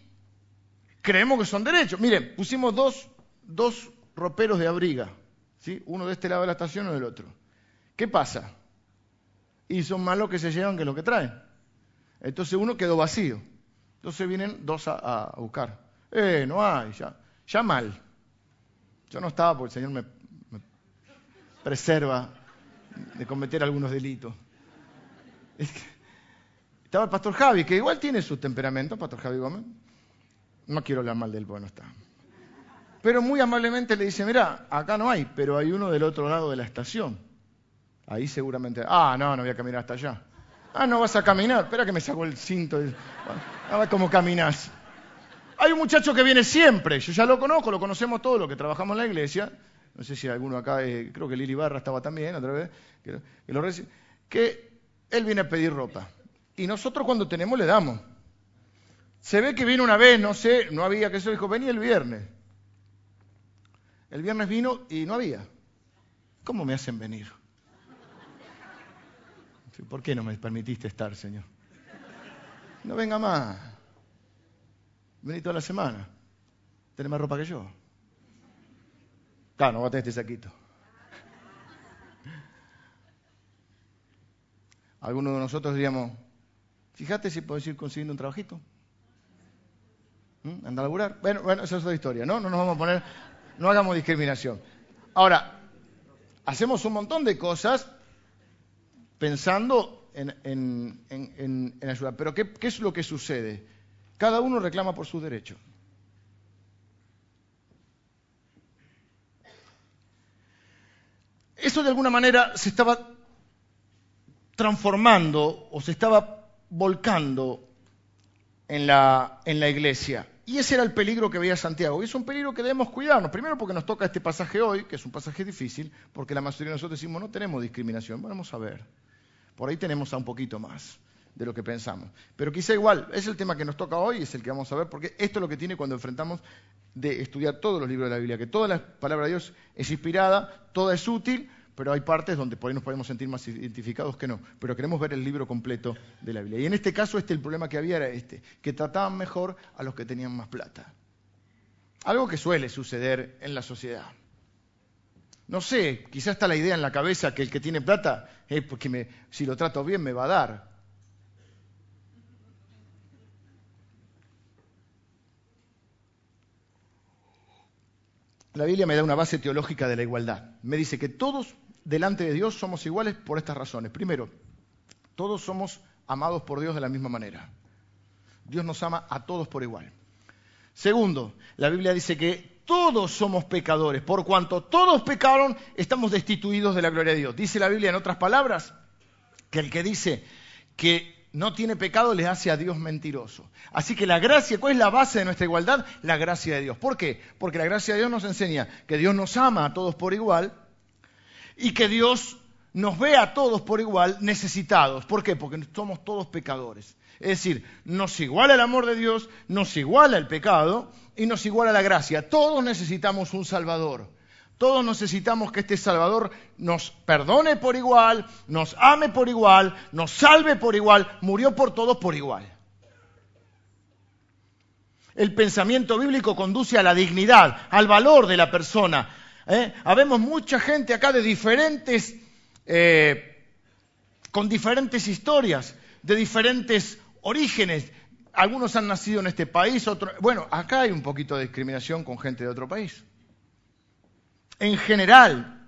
creemos que son derechos. Miren, pusimos dos, dos roperos de abriga, ¿sí? uno de este lado de la estación uno del otro. ¿Qué pasa? Y son más los que se llevan que los que traen. Entonces uno quedó vacío. Entonces vienen dos a, buscar. Eh, no hay, ya, ya mal. Yo no estaba porque el Señor me preserva de cometer algunos delitos. Estaba el pastor Javi, que igual tiene su temperamento, pastor Javi Gómez. No quiero hablar mal de él, porque no está. Pero muy amablemente le dice, mira, acá no hay, pero hay uno del otro lado de la estación. Ahí seguramente, ah, no, no voy a caminar hasta allá. Ah, no vas a caminar, espera que me saco el cinto. A ver cómo caminas. Hay un muchacho que viene siempre, yo ya lo conozco, lo conocemos todos los que trabajamos en la iglesia. No sé si alguno acá, eh, creo que Lili Barra estaba también otra vez, que, lo, que él viene a pedir ropa. Y nosotros cuando tenemos le damos. Se ve que vino una vez, no sé, no había, que eso dijo, venía el viernes. El viernes vino y no había. ¿Cómo me hacen venir? ¿Por qué no me permitiste estar, Señor? No venga más. Vení toda la semana. Tenés más ropa que yo. Claro, no voy a tener este saquito. Algunos de nosotros diríamos, fíjate si puedes ir consiguiendo un trabajito. ¿Mm? Anda a laburar. Bueno, bueno, esa es otra historia, ¿no? No nos vamos a poner, no hagamos discriminación. Ahora, hacemos un montón de cosas pensando en, ayudar. Pero ¿qué, ¿qué es lo que sucede? Cada uno reclama por su derecho. Eso de alguna manera se estaba transformando o se estaba volcando en la, en la iglesia. Y ese era el peligro que veía Santiago. Y es un peligro que debemos cuidarnos. Primero porque nos toca este pasaje hoy, que es un pasaje difícil, porque la mayoría de nosotros decimos no tenemos discriminación. Vamos a ver. Por ahí tenemos a un poquito más de lo que pensamos. Pero quizá igual, es el tema que nos toca hoy, es el que vamos a ver, porque esto es lo que tiene cuando enfrentamos de estudiar todos los libros de la Biblia, que toda la palabra de Dios es inspirada, toda es útil, pero hay partes donde por ahí nos podemos sentir más identificados que no. Pero queremos ver el libro completo de la Biblia. Y en este caso, este el problema que había era este, que trataban mejor a los que tenían más plata. Algo que suele suceder en la sociedad. No sé, quizás está la idea en la cabeza que el que tiene plata, es porque si lo trato bien me va a dar. La Biblia me da una base teológica de la igualdad. Me dice que todos delante de Dios somos iguales por estas razones. Primero, todos somos amados por Dios de la misma manera. Dios nos ama a todos por igual. Segundo, la Biblia dice que todos somos pecadores. Por cuanto todos pecaron, estamos destituidos de la gloria de Dios. Dice la Biblia en otras palabras que el que dice que no tiene pecado le hace a Dios mentiroso. Así que la gracia, ¿cuál es la base de nuestra igualdad? La gracia de Dios. ¿Por qué? Porque la gracia de Dios nos enseña que Dios nos ama a todos por igual y que Dios nos ve a todos por igual necesitados. ¿Por qué? Porque somos todos pecadores. Es decir, nos iguala el amor de Dios, nos iguala el pecado y nos iguala la gracia. Todos necesitamos un Salvador. Todos necesitamos que este Salvador nos perdone por igual, nos ame por igual, nos salve por igual, murió por todos por igual. El pensamiento bíblico conduce a la dignidad, al valor de la persona. ¿Eh? Habemos mucha gente acá de diferentes, eh, con diferentes historias, de diferentes orígenes. Algunos han nacido en este país, otros... Bueno, acá hay un poquito de discriminación con gente de otro país. En general,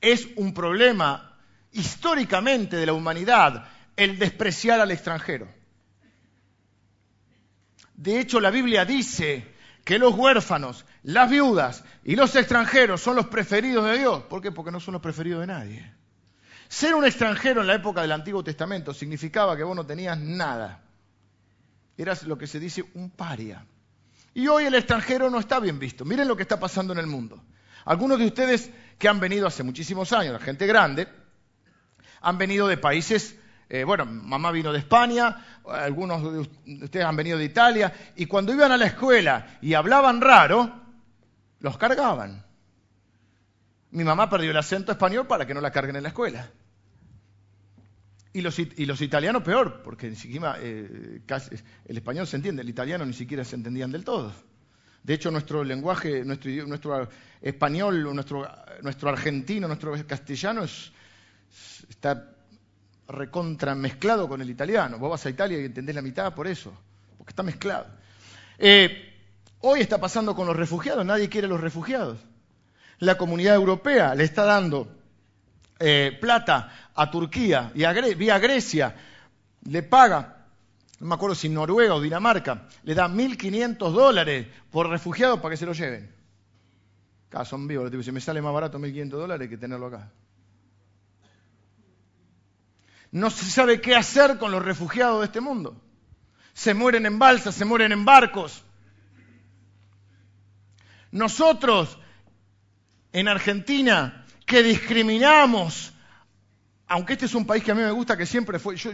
es un problema históricamente de la humanidad el despreciar al extranjero. De hecho, la Biblia dice que los huérfanos, las viudas y los extranjeros son los preferidos de Dios. ¿Por qué? Porque no son los preferidos de nadie. Ser un extranjero en la época del Antiguo Testamento significaba que vos no tenías nada eras lo que se dice un paria. Y hoy el extranjero no está bien visto. Miren lo que está pasando en el mundo. Algunos de ustedes que han venido hace muchísimos años, la gente grande, han venido de países, eh, bueno, mamá vino de España, algunos de ustedes han venido de Italia, y cuando iban a la escuela y hablaban raro, los cargaban. Mi mamá perdió el acento español para que no la carguen en la escuela. Y los, italianos peor, porque ni siquiera eh, el español se entiende, el italiano ni siquiera se entendían del todo. De hecho, nuestro lenguaje, nuestro, español, nuestro argentino, nuestro castellano está recontra mezclado con el italiano. Vos vas a Italia y entendés la mitad por eso, porque está mezclado. Eh, hoy está pasando con los refugiados, nadie quiere los refugiados. La comunidad europea le está dando eh, plata a Turquía y a vía Grecia, le paga, no me acuerdo si Noruega o Dinamarca, le da 1.500 dólares por refugiado para que se lo lleven. Acá son vivos, si me sale más barato 1.500 dólares que tenerlo acá. No se sabe qué hacer con los refugiados de este mundo. Se mueren en balsas, se mueren en barcos. Nosotros, en Argentina, que discriminamos, aunque este es un país que a mí me gusta, que siempre fue, yo,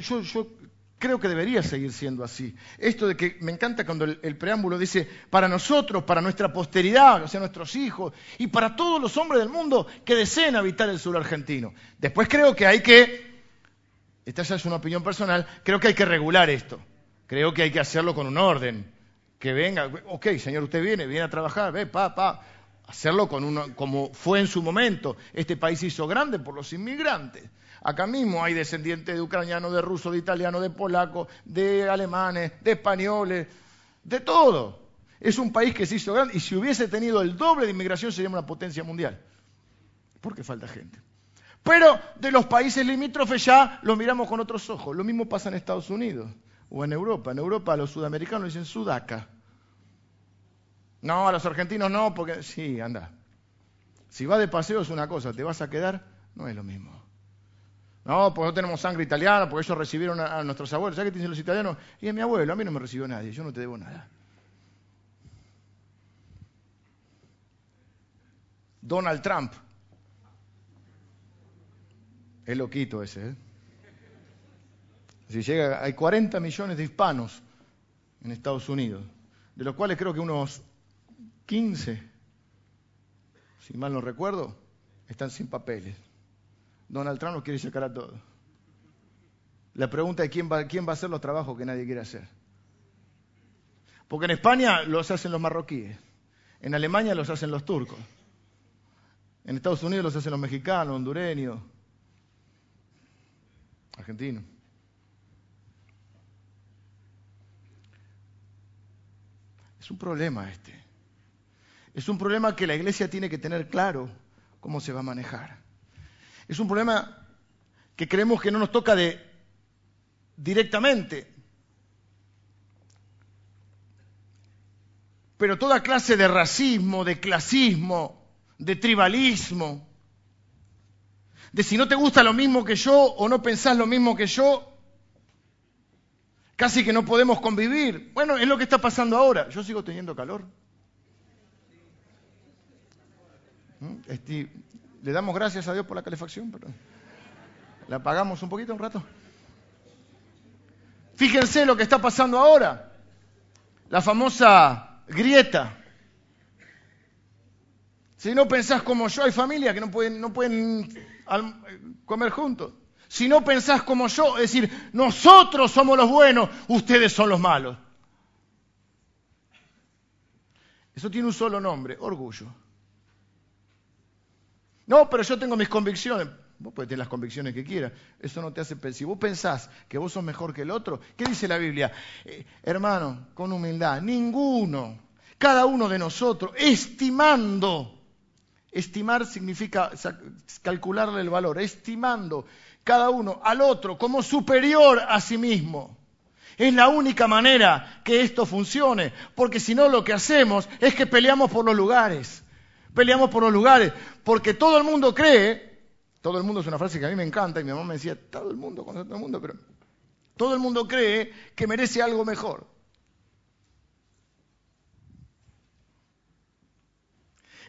creo que debería seguir siendo así. Esto de que me encanta cuando el, preámbulo dice, para nosotros, para nuestra posteridad, o sea, nuestros hijos, y para todos los hombres del mundo que deseen habitar el sur argentino. Después creo que hay que, esta ya es una opinión personal, creo que hay que regular esto. Creo que hay que hacerlo con un orden. Que venga, ok, señor, usted viene, viene a trabajar, ve, pa, pa, hacerlo con uno, como fue en su momento. Este país hizo grande por los inmigrantes. Acá mismo hay descendientes de ucranianos, de rusos, de italianos, de polacos, de alemanes, de españoles, de todo. Es un país que se hizo grande y si hubiese tenido el doble de inmigración sería una potencia mundial. ¿Por qué falta gente? Pero de los países limítrofes ya los miramos con otros ojos. Lo mismo pasa en Estados Unidos o en Europa. En Europa los sudamericanos dicen sudaca. No, a los argentinos no, porque sí, anda. Si vas de paseo es una cosa, te vas a quedar, no es lo mismo. No, porque no tenemos sangre italiana, porque ellos recibieron a, nuestros abuelos. ¿Sabes qué dicen los italianos? Y es mi abuelo, a mí no me recibió nadie, yo no te debo nada. Donald Trump. Es loquito ese, ¿eh? Si llega, hay 40 millones de hispanos en Estados Unidos, de los cuales creo que unos 15, si mal no recuerdo, están sin papeles. Donald Trump nos quiere sacar a todos. La pregunta es quién va, quién va a hacer los trabajos que nadie quiere hacer. Porque en España los hacen los marroquíes, en Alemania los hacen los turcos, en Estados Unidos los hacen los mexicanos, hondureños, argentinos. Es un problema este. Es un problema que la iglesia tiene que tener claro cómo se va a manejar. Es un problema que creemos que no nos toca de directamente. Pero toda clase de racismo, de clasismo, de tribalismo, de si no te gusta lo mismo que yo o no pensás lo mismo que yo, casi que no podemos convivir. Bueno, es lo que está pasando ahora. Yo sigo teniendo calor. ¿Mm? Le damos gracias a Dios por la calefacción, pero la apagamos un poquito, un rato. Fíjense lo que está pasando ahora. La famosa grieta. Si no pensás como yo, hay familias que no pueden comer juntos. Si no pensás como yo, es decir, nosotros somos los buenos, ustedes son los malos. Eso tiene un solo nombre, orgullo. No, pero yo tengo mis convicciones. Vos podés tener las convicciones que quieras. Eso no te hace pensar. Si vos pensás que vos sos mejor que el otro, ¿qué dice la Biblia? Eh, hermano, con humildad, ninguno, cada uno de nosotros, estimando. Estimar significa calcularle el valor, estimando cada uno al otro como superior a sí mismo. Es la única manera que esto funcione, porque si no lo que hacemos es que peleamos por los lugares. Peleamos por los lugares, porque todo el mundo cree, todo el mundo es una frase que a mí me encanta y mi mamá me decía, todo el mundo, con todo el mundo, pero todo el mundo cree que merece algo mejor.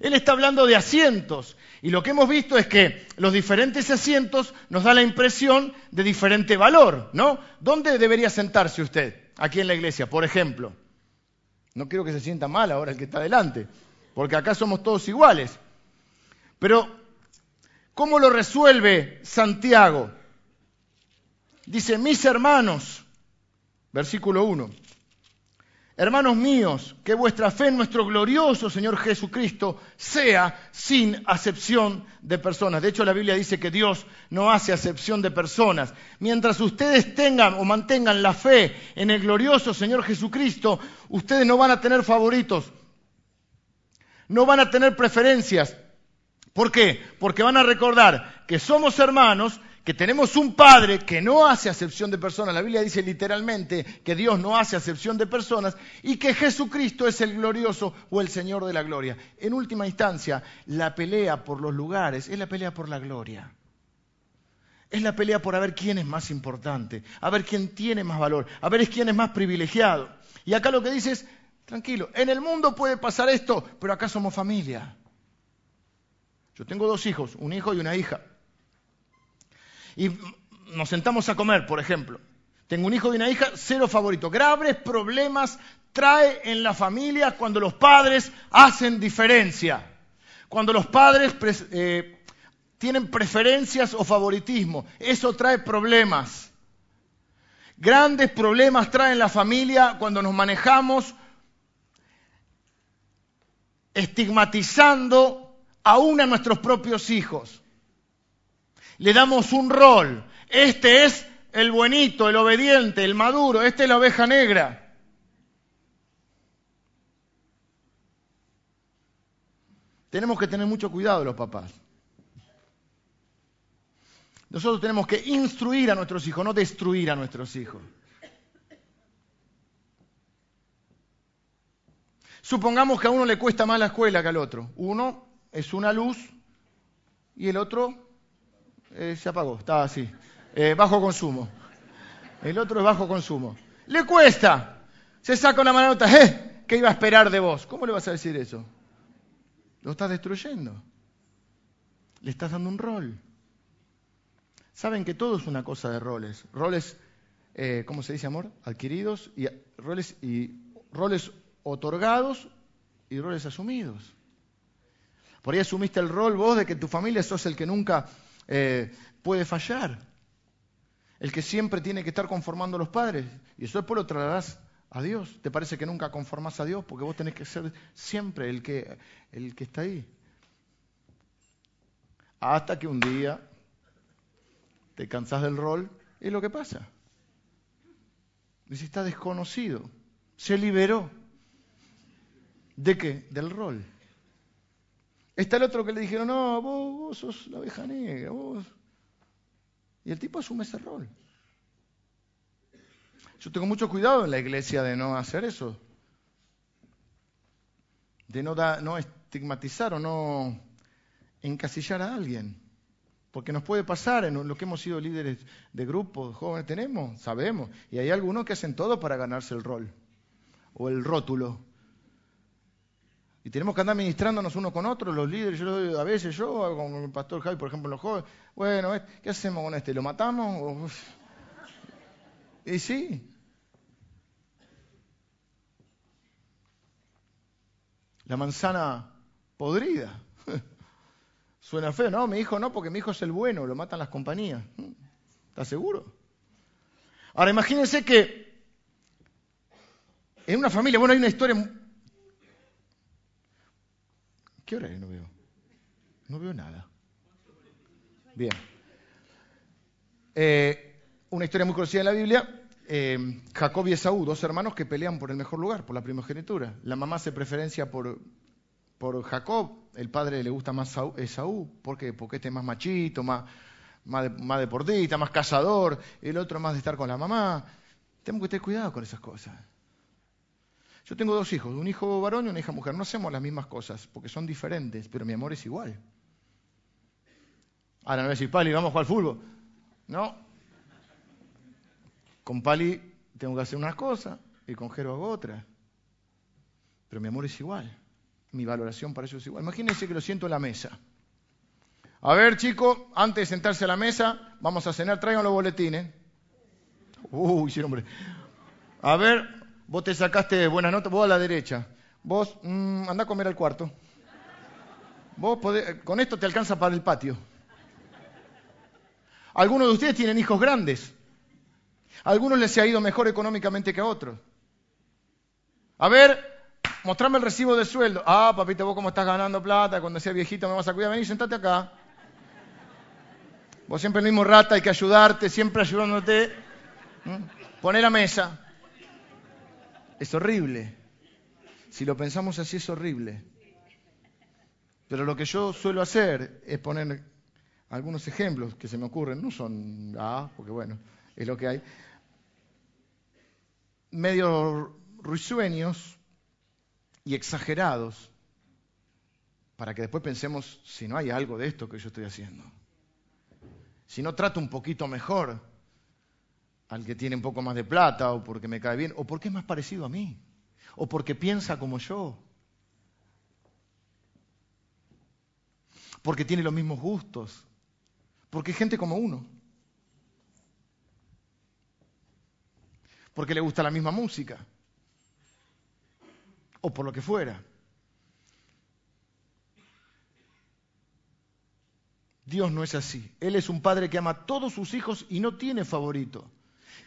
Él está hablando de asientos y lo que hemos visto es que los diferentes asientos nos dan la impresión de diferente valor, ¿no? ¿Dónde debería sentarse usted aquí en la iglesia, por ejemplo? No quiero que se sienta mal ahora el que está delante, porque acá somos todos iguales. Pero, ¿cómo lo resuelve Santiago? Dice, mis hermanos, versículo 1, Hermanos míos, que vuestra fe en nuestro glorioso Señor Jesucristo sea sin acepción de personas. De hecho, la Biblia dice que Dios no hace acepción de personas. Mientras ustedes tengan o mantengan la fe en el glorioso Señor Jesucristo, ustedes no van a tener favoritos, no van a tener preferencias. ¿Por qué? Porque van a recordar que somos hermanos que tenemos un Padre que no hace acepción de personas, la Biblia dice literalmente que Dios no hace acepción de personas y que Jesucristo es el glorioso o el Señor de la gloria. En última instancia, la pelea por los lugares es la pelea por la gloria. Es la pelea por a ver quién es más importante, a ver quién tiene más valor, a ver quién es más privilegiado. Y acá lo que dice es, tranquilo, en el mundo puede pasar esto, pero acá somos familia. Yo tengo dos hijos, un hijo y una hija y nos sentamos a comer, por ejemplo. Tengo un hijo y una hija, cero favorito. Graves problemas trae en la familia cuando los padres hacen diferencia. Cuando los padres eh, tienen preferencias o favoritismo. Eso trae problemas. Grandes problemas trae en la familia cuando nos manejamos estigmatizando aún a nuestros propios hijos le damos un rol. Este es el buenito, el obediente, el maduro, esta es la oveja negra. Tenemos que tener mucho cuidado los papás. Nosotros tenemos que instruir a nuestros hijos, no destruir a nuestros hijos. Supongamos que a uno le cuesta más la escuela que al otro. Uno es una luz y el otro eh, se apagó, estaba así, eh, bajo consumo. El otro es bajo consumo. Le cuesta, se saca una manota, ¿eh? ¿Qué iba a esperar de vos? ¿Cómo le vas a decir eso? Lo estás destruyendo. Le estás dando un rol. Saben que todo es una cosa de roles. Roles, eh, ¿cómo se dice amor? Adquiridos y roles y roles otorgados y roles asumidos. Por ahí asumiste el rol vos de que tu familia sos el que nunca eh, puede fallar, el que siempre tiene que estar conformando a los padres. Y eso después lo traerás a Dios. ¿Te parece que nunca conformás a Dios? Porque vos tenés que ser siempre el que, el que está ahí. Hasta que un día te cansás del rol y lo que pasa. Dice, está desconocido, se liberó. ¿De qué? Del rol. Está el otro que le dijeron, no, vos, vos sos la oveja negra, vos. Y el tipo asume ese rol. Yo tengo mucho cuidado en la iglesia de no hacer eso. De no, no estigmatizar o no encasillar a alguien. Porque nos puede pasar en lo que hemos sido líderes de grupos, jóvenes, tenemos, sabemos. Y hay algunos que hacen todo para ganarse el rol o el rótulo. Y tenemos que andar ministrándonos uno con otro, los líderes, yo a veces yo, con el pastor Javi, por ejemplo, los jóvenes, bueno, ¿qué hacemos con este? ¿Lo matamos? Y sí. La manzana podrida. Suena feo, no, mi hijo no, porque mi hijo es el bueno, lo matan las compañías. ¿Estás seguro? Ahora imagínense que en una familia, bueno, hay una historia No veo. No veo nada. Bien. Eh, una historia muy conocida en la Biblia. Eh, Jacob y Esaú, dos hermanos que pelean por el mejor lugar, por la primogenitura. La mamá hace preferencia por, por Jacob, el padre le gusta más Esaú. ¿Por qué? Porque este es más machito, más, más, más deportista, más cazador, el otro más de estar con la mamá. Tenemos que tener cuidado con esas cosas. Yo tengo dos hijos, un hijo varón y una hija mujer. No hacemos las mismas cosas porque son diferentes, pero mi amor es igual. Ahora no voy a decir, Pali, vamos a jugar al fútbol. No. Con Pali tengo que hacer unas cosas y con Jero hago otras. Pero mi amor es igual. Mi valoración para ellos es igual. Imagínense que lo siento en la mesa. A ver, chicos, antes de sentarse a la mesa, vamos a cenar, traigan los boletines. Uy, sí, hombre. A ver, Vos te sacaste buenas notas, vos a la derecha. Vos, mmm, anda a comer al cuarto. Vos con esto te alcanza para el patio. Algunos de ustedes tienen hijos grandes. Algunos les ha ido mejor económicamente que a otros. A ver, mostrame el recibo de sueldo. Ah, papito, vos cómo estás ganando plata, cuando sea viejito me vas a cuidar. Vení, sentate acá. Vos siempre el mismo rata, hay que ayudarte, siempre ayudándote. ¿Mm? Poné la mesa. Es horrible. Si lo pensamos así es horrible. Pero lo que yo suelo hacer es poner algunos ejemplos que se me ocurren, no son ah, porque bueno, es lo que hay, medio risueños y exagerados, para que después pensemos si no hay algo de esto que yo estoy haciendo. Si no trato un poquito mejor al que tiene un poco más de plata, o porque me cae bien, o porque es más parecido a mí, o porque piensa como yo, porque tiene los mismos gustos, porque es gente como uno, porque le gusta la misma música, o por lo que fuera. Dios no es así. Él es un padre que ama a todos sus hijos y no tiene favorito.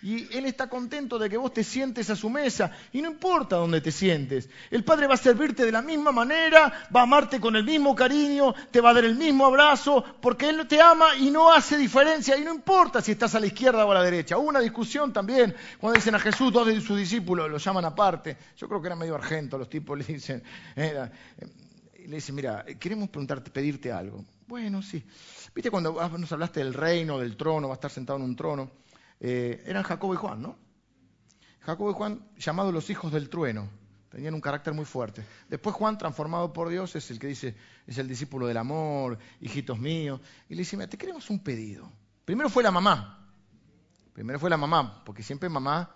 Y Él está contento de que vos te sientes a su mesa. Y no importa dónde te sientes. El Padre va a servirte de la misma manera, va a amarte con el mismo cariño, te va a dar el mismo abrazo, porque Él te ama y no hace diferencia. Y no importa si estás a la izquierda o a la derecha. Hubo una discusión también cuando dicen a Jesús, dos de sus discípulos lo llaman aparte. Yo creo que era medio argento, los tipos le dicen. le dice, mira, queremos preguntarte, pedirte algo. Bueno, sí. Viste cuando nos hablaste del reino, del trono, va a estar sentado en un trono. Eh, eran Jacobo y Juan, ¿no? Jacobo y Juan, llamados los hijos del trueno, tenían un carácter muy fuerte. Después Juan, transformado por Dios, es el que dice, es el discípulo del amor, hijitos míos. Y le dice, mira, te queremos un pedido. Primero fue la mamá. Primero fue la mamá, porque siempre mamá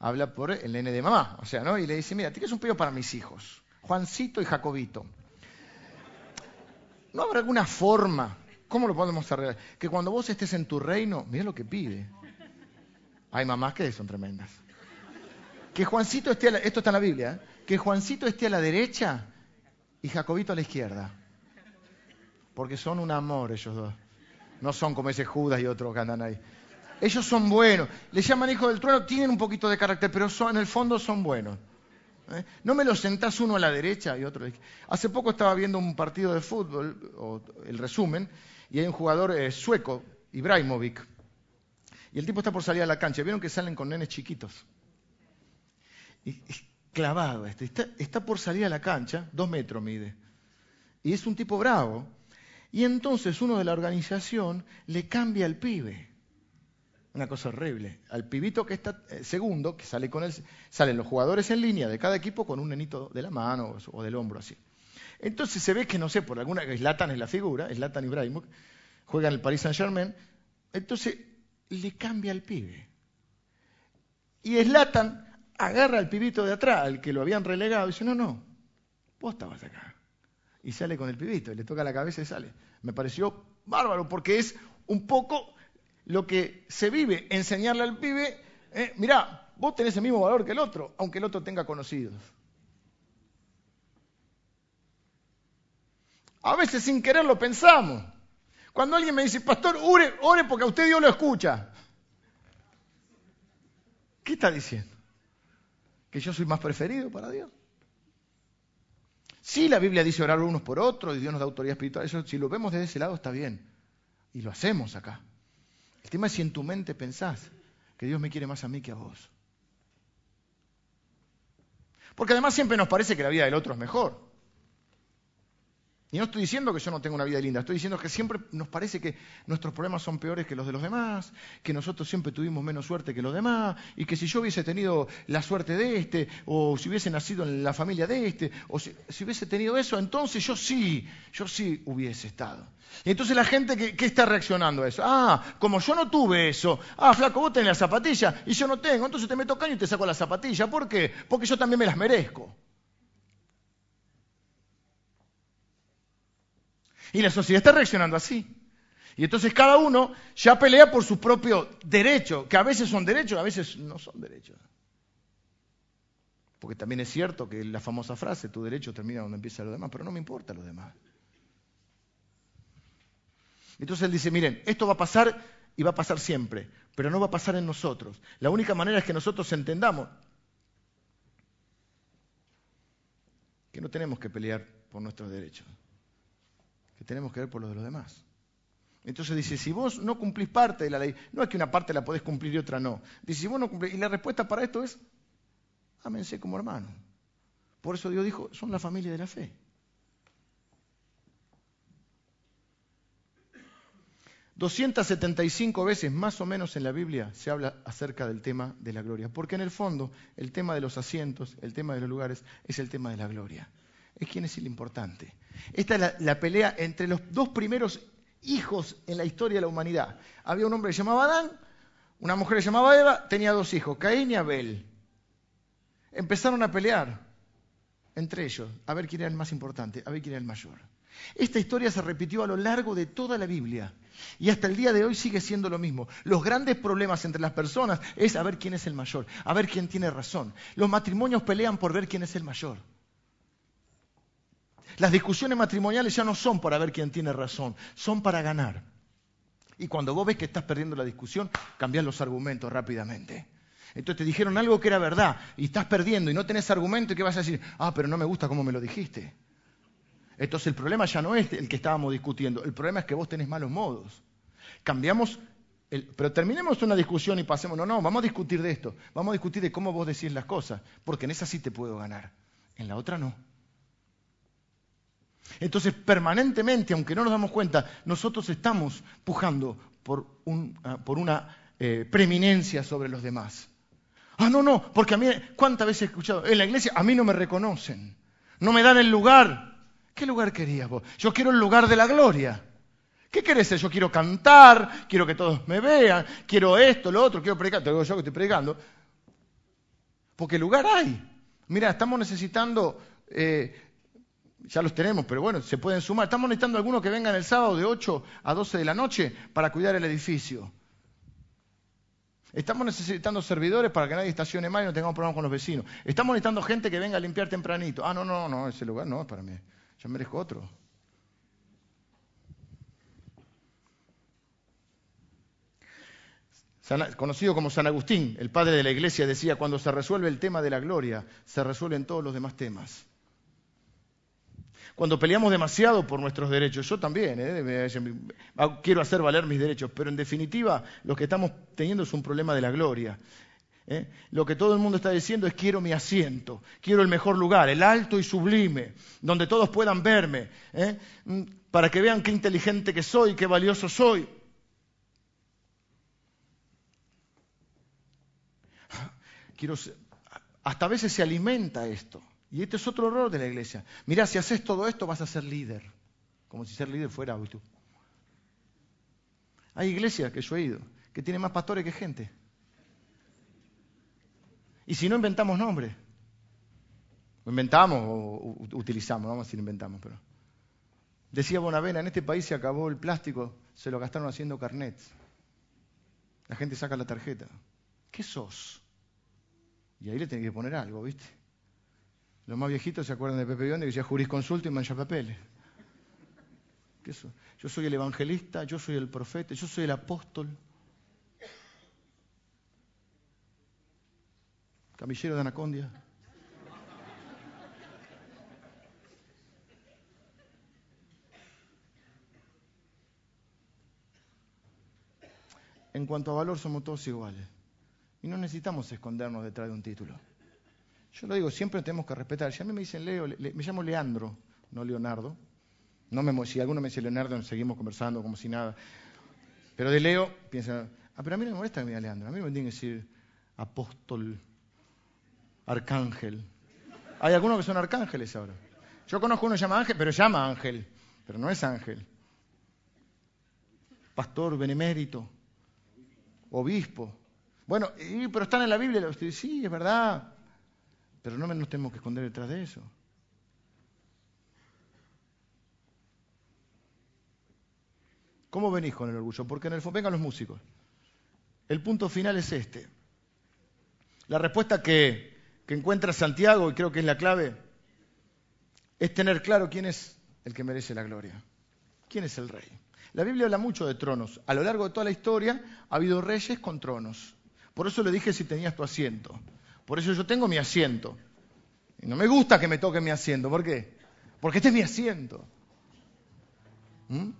habla por el nene de mamá. O sea, ¿no? Y le dice, mira, tienes un pedido para mis hijos, Juancito y Jacobito. ¿No habrá alguna forma? ¿Cómo lo podemos arreglar? Que cuando vos estés en tu reino, mira lo que pide. Hay mamás que son tremendas. Que Juancito esté, a la, esto está en la Biblia, ¿eh? que Juancito esté a la derecha y Jacobito a la izquierda. Porque son un amor ellos dos. No son como ese Judas y otros que andan ahí. Ellos son buenos. Le llaman hijos del trueno, tienen un poquito de carácter, pero en el fondo son buenos. ¿Eh? No me los sentás uno a la derecha y otro a la izquierda. Hace poco estaba viendo un partido de fútbol, o el resumen, y hay un jugador eh, sueco, Ibrahimovic, y el tipo está por salir a la cancha. ¿Vieron que salen con nenes chiquitos? Y, clavado este. Está, está por salir a la cancha, dos metros mide. Y es un tipo bravo. Y entonces uno de la organización le cambia al pibe. Una cosa horrible. Al pibito que está eh, segundo, que sale con él, salen los jugadores en línea de cada equipo con un nenito de la mano o, del hombro así. Entonces se ve que, no sé, por alguna, Slatan es la figura, Slatan Ibrahimovic, juega en el Paris Saint Germain, entonces le cambia al pibe. Y Slatan agarra al pibito de atrás, al que lo habían relegado, y dice, no, no, vos estabas acá. Y sale con el pibito, y le toca la cabeza y sale. Me pareció bárbaro, porque es un poco lo que se vive, enseñarle al pibe, eh, mirá, vos tenés el mismo valor que el otro, aunque el otro tenga conocidos. A veces sin querer lo pensamos. Cuando alguien me dice, pastor, ore, ore porque a usted Dios lo escucha. ¿Qué está diciendo? ¿Que yo soy más preferido para Dios? Sí, la Biblia dice orar unos por otros y Dios nos da autoridad espiritual. Eso, si lo vemos desde ese lado, está bien. Y lo hacemos acá. El tema es si en tu mente pensás que Dios me quiere más a mí que a vos. Porque además siempre nos parece que la vida del otro es mejor. Y no estoy diciendo que yo no tenga una vida linda, estoy diciendo que siempre nos parece que nuestros problemas son peores que los de los demás, que nosotros siempre tuvimos menos suerte que los demás, y que si yo hubiese tenido la suerte de este, o si hubiese nacido en la familia de este, o si, hubiese tenido eso, entonces yo sí, yo sí hubiese estado. Y entonces la gente, ¿qué, está reaccionando a eso? Ah, como yo no tuve eso, ah, flaco, vos tenés la zapatilla y yo no tengo, entonces te meto caño y te saco la zapatilla. ¿Por qué? Porque yo también me las merezco. Y la sociedad está reaccionando así. Y entonces cada uno ya pelea por su propio derecho, que a veces son derechos, a veces no son derechos. Porque también es cierto que la famosa frase, tu derecho termina donde empieza lo demás, pero no me importa lo demás. Entonces él dice, miren, esto va a pasar y va a pasar siempre, pero no va a pasar en nosotros. La única manera es que nosotros entendamos que no tenemos que pelear por nuestros derechos que tenemos que ver por lo de los demás. Entonces dice, si vos no cumplís parte de la ley, no es que una parte la podés cumplir y otra no. Dice, si vos no cumplís, y la respuesta para esto es, ámense como hermanos. Por eso Dios dijo, son la familia de la fe. ...275 veces más o menos en la Biblia se habla acerca del tema de la gloria. Porque en el fondo el tema de los asientos, el tema de los lugares, es el tema de la gloria. Es quién es el importante. Esta es la, pelea entre los dos primeros hijos en la historia de la humanidad. Había un hombre que se llamaba Adán, una mujer que se llamaba Eva, tenía dos hijos, Caín y Abel. Empezaron a pelear entre ellos, a ver quién era el más importante, a ver quién era el mayor. Esta historia se repitió a lo largo de toda la Biblia y hasta el día de hoy sigue siendo lo mismo. Los grandes problemas entre las personas es a ver quién es el mayor, a ver quién tiene razón. Los matrimonios pelean por ver quién es el mayor. Las discusiones matrimoniales ya no son para ver quién tiene razón, son para ganar. Y cuando vos ves que estás perdiendo la discusión, cambias los argumentos rápidamente. Entonces te dijeron algo que era verdad y estás perdiendo y no tenés argumento y que vas a decir, ah, pero no me gusta cómo me lo dijiste. Entonces el problema ya no es el que estábamos discutiendo, el problema es que vos tenés malos modos. Cambiamos, pero terminemos una discusión y pasemos, no, no, vamos a discutir de esto, vamos a discutir de cómo vos decís las cosas, porque en esa sí te puedo ganar, en la otra no. Entonces, permanentemente, aunque no nos damos cuenta, nosotros estamos pujando por, ah, una eh, preeminencia sobre los demás. Ah, no, no, porque a mí, ¿cuántas veces he escuchado? En la iglesia a mí no me reconocen, no me dan el lugar. ¿Qué lugar querías vos? Yo quiero el lugar de la gloria. ¿Qué querés Yo quiero cantar, quiero que todos me vean, quiero esto, lo otro, quiero predicar. Te digo yo que estoy predicando. Porque lugar hay. Mira, estamos necesitando, eh, ya los tenemos, pero bueno, se pueden sumar. Estamos necesitando algunos que vengan el sábado de 8 a 12 de la noche para cuidar el edificio. Estamos necesitando servidores para que nadie estacione mal y no tengamos problemas con los vecinos. Estamos necesitando gente que venga a limpiar tempranito. Ah, no, no, no, ese lugar no es para mí. Yo merezco otro. conocido como San Agustín, el padre de la iglesia, decía, cuando se resuelve el tema de la gloria, se resuelven todos los demás temas. Cuando peleamos demasiado por nuestros derechos, yo también ¿eh? quiero hacer valer mis derechos, pero en definitiva lo que estamos teniendo es un problema de la gloria. ¿eh? Lo que todo el mundo está diciendo es quiero mi asiento, quiero el mejor lugar, el alto y sublime, donde todos puedan verme, ¿eh? mm, para que vean qué inteligente que soy, qué valioso soy. hasta a veces se alimenta esto. Y este es otro error de la iglesia. Mira, si haces todo esto vas a ser líder. Como si ser líder fuera tú. Hay iglesias que yo he ido que tienen más pastores que gente. Y si no inventamos nombres, o inventamos o utilizamos, vamos a decir inventamos, pero. Decía Bonavena, en este país se acabó el plástico, se lo gastaron haciendo carnets. La gente saca la tarjeta. ¿Qué sos? Y ahí le tenés que poner algo, ¿viste? Los más viejitos se acuerdan de Pepe Biondi que decía jurisconsulto y mancha papeles. Yo soy el evangelista, yo soy el profeta, yo soy el apóstol. Camillero de Anacondia. En cuanto a valor, somos todos iguales. Y no necesitamos escondernos detrás de un título. Yo lo digo, siempre tenemos que respetar. Si a mí me dicen Leo, me llamo Leandro, no Leonardo. No me, si alguno me dice Leonardo, seguimos conversando como si nada. Pero de Leo, piensa, ah, pero a mí no me molesta que me diga Leandro. A mí me tienen que decir apóstol, arcángel. Hay algunos que son arcángeles ahora. Yo conozco uno que llama Ángel, pero llama Ángel, pero no es Ángel. Pastor benemérito, obispo. Bueno, pero están en la Biblia. Sí, es verdad. Pero no nos tenemos que esconder detrás de eso. ¿Cómo venís con el orgullo? Porque en el fondo, vengan los músicos. El punto final es este. La respuesta que, encuentra Santiago, y creo que es la clave, es tener claro quién es el que merece la gloria. ¿Quién es el rey? La Biblia habla mucho de tronos. A lo largo de toda la historia ha habido reyes con tronos. Por eso le dije si tenías tu asiento. Por eso yo tengo mi asiento. Y no me gusta que me toque mi asiento. ¿Por qué? Porque este es mi asiento. ¿Mm?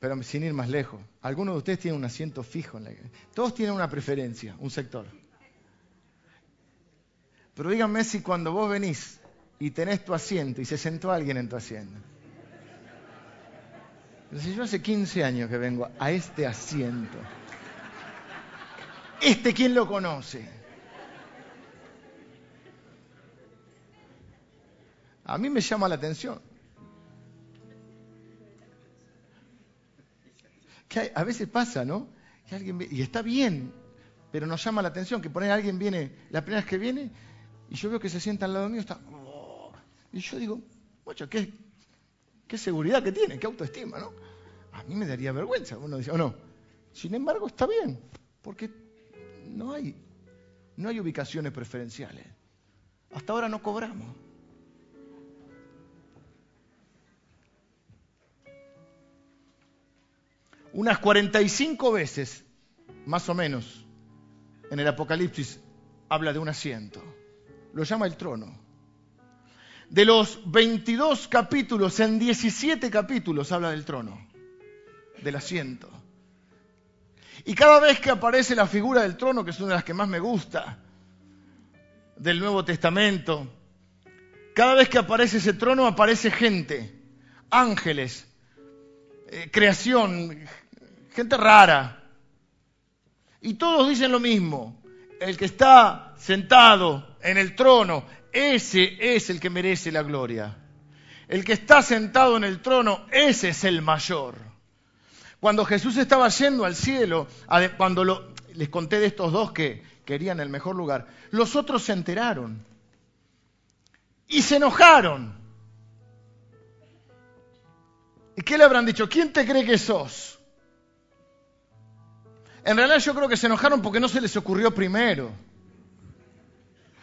Pero sin ir más lejos, algunos de ustedes tienen un asiento fijo en la iglesia. Todos tienen una preferencia, un sector. Pero díganme si cuando vos venís y tenés tu asiento y se sentó alguien en tu asiento, si yo hace 15 años que vengo a este asiento, ¿este quién lo conoce? A mí me llama la atención. Que a veces pasa, ¿no? Que alguien y está bien, pero nos llama la atención que por ahí alguien viene, la primera vez que viene, y yo veo que se sienta al lado mío, está. Oh", y yo digo, mucho, ¿qué, Qué seguridad que tiene, qué autoestima, ¿no? A mí me daría vergüenza, uno dice, o no. Sin embargo, está bien, porque no hay, no hay ubicaciones preferenciales. Hasta ahora no cobramos. Unas 45 veces, más o menos, en el Apocalipsis habla de un asiento. Lo llama el trono de los 22 capítulos, en 17 capítulos habla del trono, del asiento. Y cada vez que aparece la figura del trono, que es una de las que más me gusta, del Nuevo Testamento, cada vez que aparece ese trono aparece gente, ángeles, eh, creación, gente rara. Y todos dicen lo mismo. El que está sentado en el trono, ese es el que merece la gloria. El que está sentado en el trono, ese es el mayor. Cuando Jesús estaba yendo al cielo, cuando les conté de estos dos que querían el mejor lugar, los otros se enteraron y se enojaron. ¿Y qué le habrán dicho? ¿Quién te cree que sos? En realidad yo creo que se enojaron porque no se les ocurrió primero.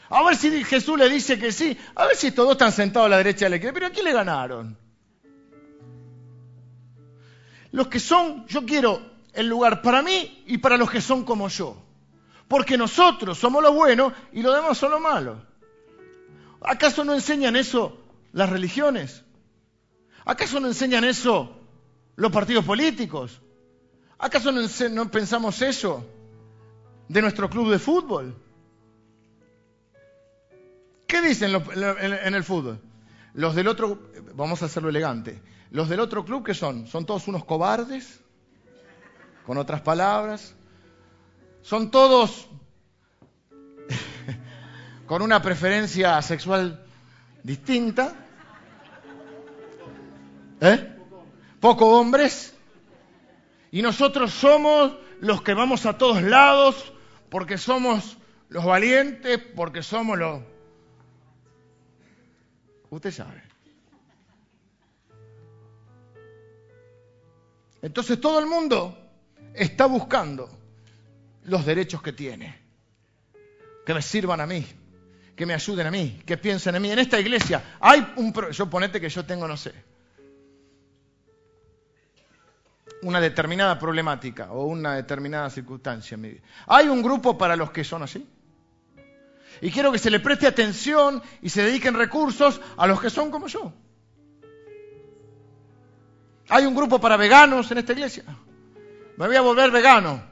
A ver si Jesús le dice que sí, a ver si todos están sentados a la derecha de la izquierda, pero ¿a quién le ganaron? Los que son, yo quiero el lugar para mí y para los que son como yo. Porque nosotros somos los buenos y los demás son los malos. ¿Acaso no enseñan eso las religiones? ¿Acaso no enseñan eso los partidos políticos? ¿Acaso no, pensamos eso de nuestro club de fútbol? ¿Qué dicen en el fútbol? Los del otro, vamos a hacerlo elegante, los del otro club, ¿qué son? ¿Son todos unos cobardes? Con otras palabras, son todos con una preferencia sexual distinta. ¿Eh? Poco hombres. Y nosotros somos los que vamos a todos lados porque somos los valientes, porque somos los... Usted sabe. Entonces todo el mundo está buscando los derechos que tiene. Que me sirvan a mí, que me ayuden a mí, que piensen en mí. En esta iglesia hay un... Yo ponete que yo tengo, no sé, una determinada problemática o una determinada circunstancia en mi vida. Hay un grupo para los que son así. Y quiero que se le preste atención y se dediquen recursos a los que son como yo. Hay un grupo para veganos en esta iglesia. Me voy a volver vegano.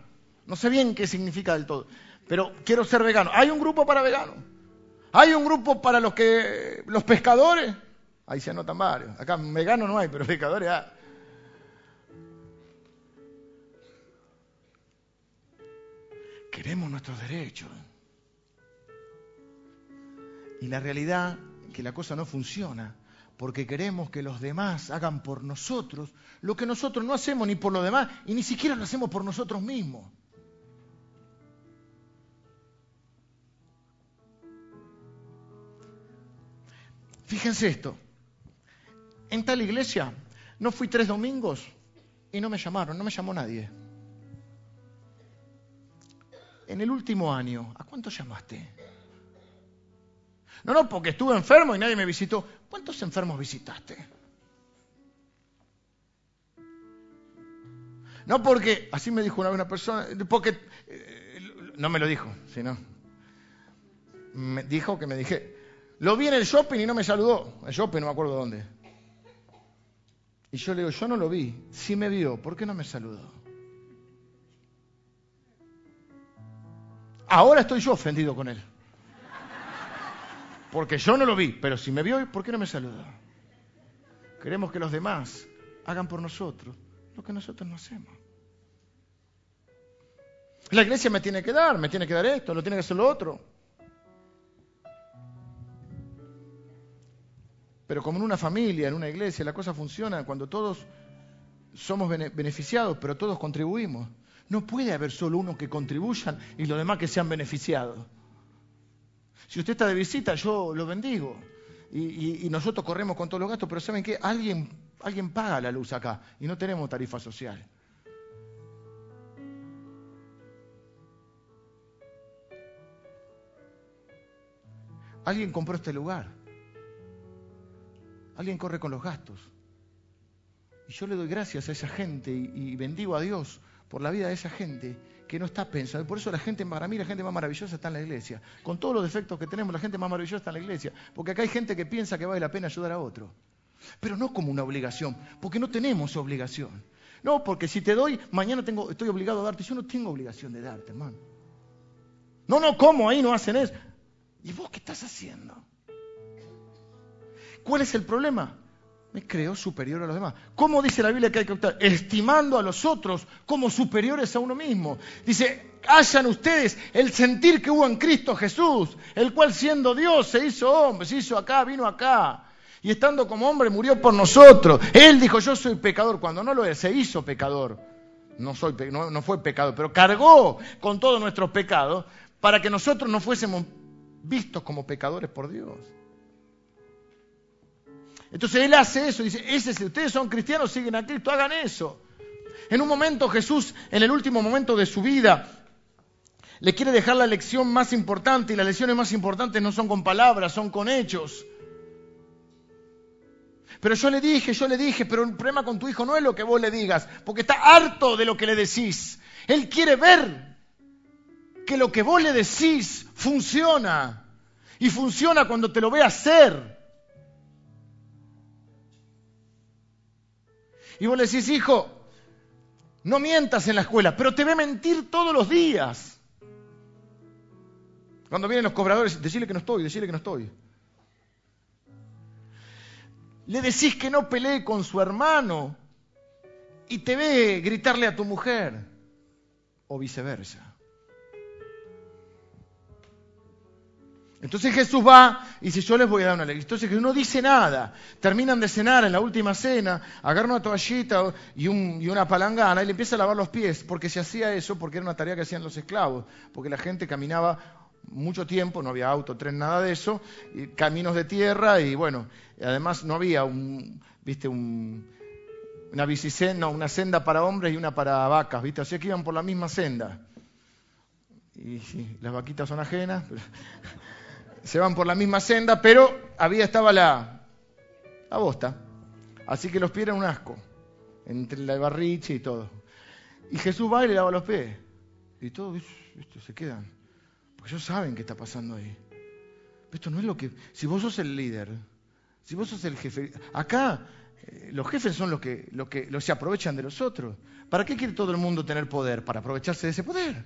No sé bien qué significa del todo, pero quiero ser vegano. Hay un grupo para veganos. Hay un grupo para los que los pescadores. Ahí se anotan varios. Acá veganos no hay, pero pescadores hay. Queremos nuestros derechos. Y la realidad que la cosa no funciona porque queremos que los demás hagan por nosotros lo que nosotros no hacemos ni por los demás y ni siquiera lo hacemos por nosotros mismos. Fíjense esto. En tal iglesia no fui tres domingos y no me llamaron, no me llamó nadie. En el último año, ¿a cuántos llamaste? No, no, porque estuve enfermo y nadie me visitó. ¿Cuántos enfermos visitaste? No porque, así me dijo una, persona, porque, eh, no me lo dijo, sino, me dijo que me dije, lo vi en el shopping y no me saludó. El shopping no me acuerdo dónde. Y yo le digo, yo no lo vi. Sí me vio, ¿por qué no me saludó? Ahora estoy yo ofendido con él. Porque yo no lo vi, pero si me vio, ¿por qué no me saludó? Queremos que los demás hagan por nosotros lo que nosotros no hacemos. La iglesia me tiene que dar, me tiene que dar esto, lo tiene que hacer lo otro. Pero como en una familia, en una iglesia, la cosa funciona cuando todos somos beneficiados, pero todos contribuimos. No puede haber solo uno que contribuyan y los demás que sean beneficiados. Si usted está de visita, yo lo bendigo. Y, nosotros corremos con todos los gastos, pero ¿saben qué? Alguien, alguien paga la luz acá y no tenemos tarifa social. Alguien compró este lugar. Alguien corre con los gastos. Y yo le doy gracias a esa gente y, bendigo a Dios por la vida de esa gente que no está pensando. Por eso la gente, para mí la gente más maravillosa está en la iglesia. Con todos los defectos que tenemos, la gente más maravillosa está en la iglesia. Porque acá hay gente que piensa que vale la pena ayudar a otro. Pero no como una obligación, porque no tenemos obligación. No, porque si te doy, mañana tengo, estoy obligado a darte. Yo no tengo obligación de darte, hermano. No, no, ¿cómo? Ahí no hacen eso. ¿Y vos qué estás haciendo? ¿Cuál es el problema? Me creo superior a los demás. ¿Cómo dice la Biblia que hay que optar? Estimando a los otros como superiores a uno mismo. Dice, hayan ustedes el sentir que hubo en Cristo Jesús, el cual siendo Dios se hizo hombre, se hizo acá, vino acá. Y estando como hombre murió por nosotros. Él dijo, yo soy pecador, cuando no lo es, se hizo pecador. No, soy, no fue pecado, pero cargó con todos nuestros pecados para que nosotros no fuésemos vistos como pecadores por Dios. Entonces él hace eso, dice, ese, si ustedes son cristianos, siguen a Cristo, hagan eso. En un momento Jesús, en el último momento de su vida, le quiere dejar la lección más importante y las lecciones más importantes no son con palabras, son con hechos. Pero yo le dije, yo le dije, pero el problema con tu hijo no es lo que vos le digas, porque está harto de lo que le decís. Él quiere ver que lo que vos le decís funciona. Y funciona cuando te lo ve hacer. Y vos le decís, hijo, no mientas en la escuela, pero te ve mentir todos los días. Cuando vienen los cobradores, decirle que no estoy, decirle que no estoy. Le decís que no pelee con su hermano y te ve gritarle a tu mujer, o viceversa. Entonces Jesús va y dice, yo les voy a dar una ley. Entonces Jesús no dice nada. Terminan de cenar en la última cena, agarra una toallita y, una palangana y le empieza a lavar los pies, porque se hacía eso, porque era una tarea que hacían los esclavos, porque la gente caminaba mucho tiempo, no había auto, tren, nada de eso, y caminos de tierra y bueno, además no había un, viste, un, una bicicenda, una senda para hombres y una para vacas, viste, o sea que iban por la misma senda. Y sí, las vaquitas son ajenas. Se van por la misma senda, pero había estaba la, la bosta. Así que los pies eran un asco, entre la barriche y todo. Y Jesús va y le lava los pies. Y todos se quedan. Porque ellos saben qué está pasando ahí. esto no es lo que... Si vos sos el líder, si vos sos el jefe... Acá eh, los jefes son los que, los que los se aprovechan de los otros. ¿Para qué quiere todo el mundo tener poder? Para aprovecharse de ese poder.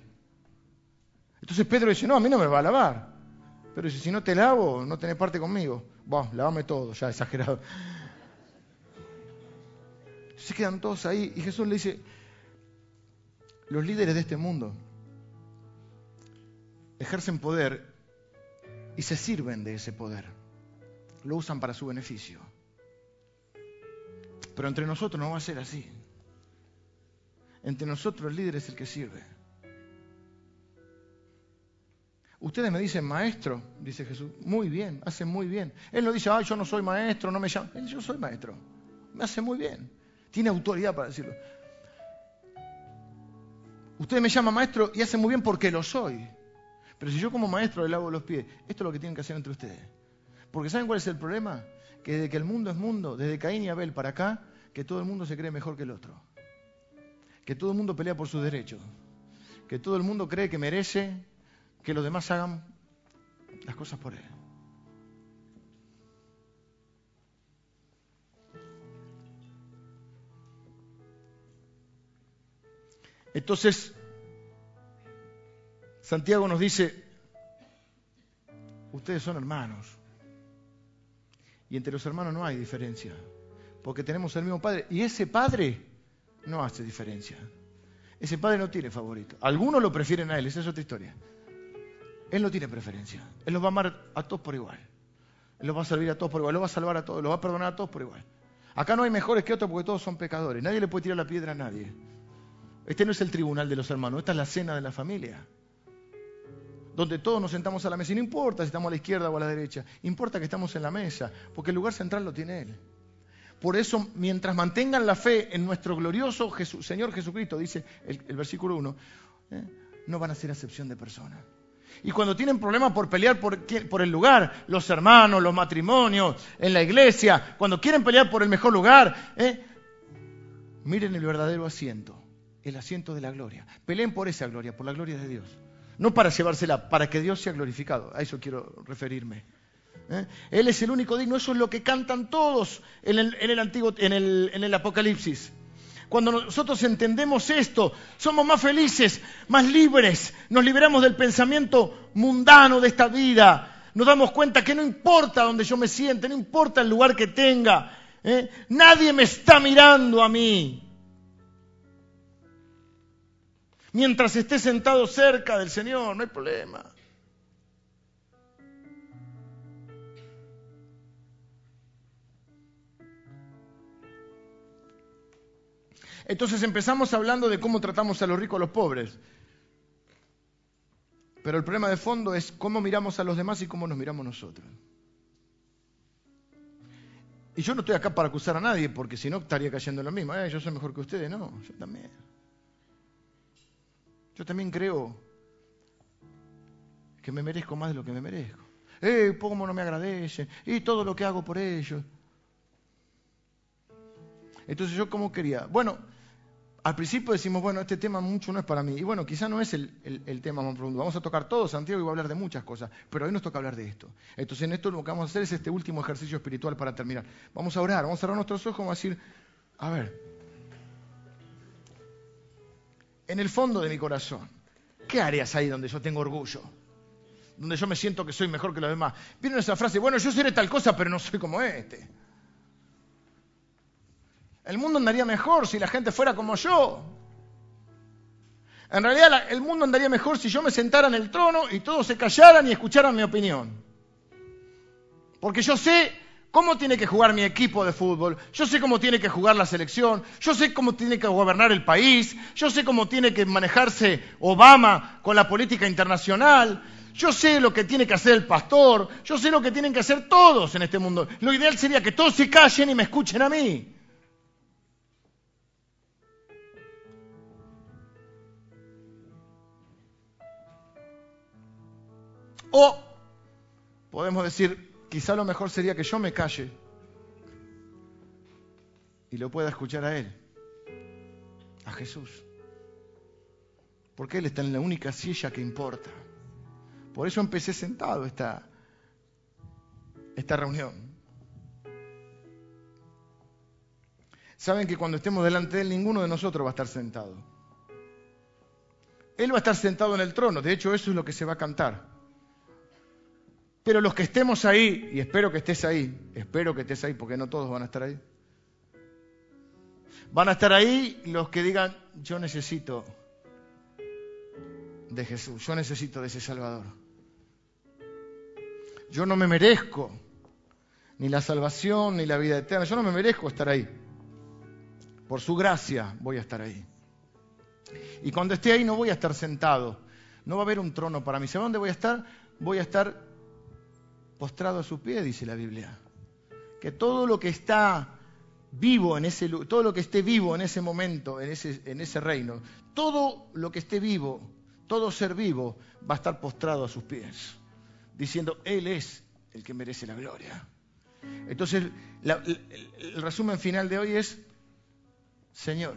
Entonces Pedro dice, no, a mí no me va a lavar. Pero si no te lavo, no tenés parte conmigo. Bueno, lavame todo, ya exagerado. Se quedan todos ahí y Jesús le dice, los líderes de este mundo ejercen poder y se sirven de ese poder. Lo usan para su beneficio. Pero entre nosotros no va a ser así. Entre nosotros el líder es el que sirve. Ustedes me dicen maestro, dice Jesús. Muy bien, hace muy bien. Él no dice, ay, yo no soy maestro, no me llama. Él yo soy maestro. Me hace muy bien. Tiene autoridad para decirlo. Ustedes me llaman maestro y hace muy bien porque lo soy. Pero si yo como maestro le lavo los pies, esto es lo que tienen que hacer entre ustedes. Porque ¿saben cuál es el problema? Que desde que el mundo es mundo, desde Caín y Abel para acá, que todo el mundo se cree mejor que el otro. Que todo el mundo pelea por sus derechos. Que todo el mundo cree que merece que los demás hagan las cosas por Él. Entonces, Santiago nos dice, ustedes son hermanos. Y entre los hermanos no hay diferencia, porque tenemos el mismo Padre. Y ese Padre no hace diferencia. Ese Padre no tiene favorito. Algunos lo prefieren a Él, esa es otra historia. Él no tiene preferencia. Él los va a amar a todos por igual. Él los va a servir a todos por igual. Los va a salvar a todos. Los va a perdonar a todos por igual. Acá no hay mejores que otros porque todos son pecadores. Nadie le puede tirar la piedra a nadie. Este no es el tribunal de los hermanos. Esta es la cena de la familia. Donde todos nos sentamos a la mesa. Y no importa si estamos a la izquierda o a la derecha. Importa que estamos en la mesa. Porque el lugar central lo tiene Él. Por eso, mientras mantengan la fe en nuestro glorioso Señor Jesucristo, dice el, versículo 1, ¿eh? no van a ser acepción de personas. Y cuando tienen problemas por pelear por, el lugar, los hermanos, los matrimonios, en la iglesia, cuando quieren pelear por el mejor lugar, ¿eh? miren el verdadero asiento, el asiento de la gloria. Peleen por esa gloria, por la gloria de Dios. No para llevársela, para que Dios sea glorificado. A eso quiero referirme. ¿eh? Él es el único digno, eso es lo que cantan todos en el, antiguo, en el Apocalipsis. Cuando nosotros entendemos esto, somos más felices, más libres, nos liberamos del pensamiento mundano de esta vida. nos damos cuenta que no importa donde yo me siente, no importa el lugar que tenga, ¿eh? nadie me está mirando a mí. Mientras esté sentado cerca del Señor, no hay problema. Entonces empezamos hablando de cómo tratamos a los ricos a los pobres. Pero el problema de fondo es cómo miramos a los demás y cómo nos miramos nosotros. Y yo no estoy acá para acusar a nadie, porque si no estaría cayendo en lo mismo. Eh, yo soy mejor que ustedes. No, yo también. Yo también creo que me merezco más de lo que me merezco. Eh, cómo no me agradecen. Y todo lo que hago por ellos. Entonces yo como quería. Bueno, al principio decimos, bueno, este tema mucho no es para mí. Y bueno, quizá no es el, tema más profundo. Vamos a tocar todo, Santiago, y voy a hablar de muchas cosas. Pero hoy nos toca hablar de esto. Entonces, en esto lo que vamos a hacer es este último ejercicio espiritual para terminar. Vamos a orar, vamos a cerrar nuestros ojos, vamos a decir, a ver, en el fondo de mi corazón, ¿qué áreas hay donde yo tengo orgullo? Donde yo me siento que soy mejor que los demás. Viene esa frase, bueno, yo seré tal cosa, pero no soy como este. El mundo andaría mejor si la gente fuera como yo. En realidad el mundo andaría mejor si yo me sentara en el trono y todos se callaran y escucharan mi opinión. Porque yo sé cómo tiene que jugar mi equipo de fútbol, yo sé cómo tiene que jugar la selección, yo sé cómo tiene que gobernar el país, yo sé cómo tiene que manejarse Obama con la política internacional, yo sé lo que tiene que hacer el pastor, yo sé lo que tienen que hacer todos en este mundo. Lo ideal sería que todos se callen y me escuchen a mí. O podemos decir, quizá lo mejor sería que yo me calle y lo pueda escuchar a Él, a Jesús. Porque Él está en la única silla que importa. Por eso empecé sentado esta, esta reunión. Saben que cuando estemos delante de Él, ninguno de nosotros va a estar sentado. Él va a estar sentado en el trono. De hecho, eso es lo que se va a cantar. Pero los que estemos ahí, y espero que estés ahí, espero que estés ahí, porque no todos van a estar ahí. Van a estar ahí los que digan, yo necesito de Jesús, yo necesito de ese Salvador. Yo no me merezco ni la salvación ni la vida eterna, yo no me merezco estar ahí. Por su gracia voy a estar ahí. Y cuando esté ahí no voy a estar sentado, no va a haber un trono para mí. ¿Sabe dónde voy a estar? Voy a estar postrado a su pie, dice la Biblia. Que todo lo que está vivo en ese todo lo que esté vivo en ese momento, en ese, en ese reino, todo lo que esté vivo, todo ser vivo va a estar postrado a sus pies, diciendo, Él es el que merece la gloria. Entonces, el resumen final de hoy es, Señor,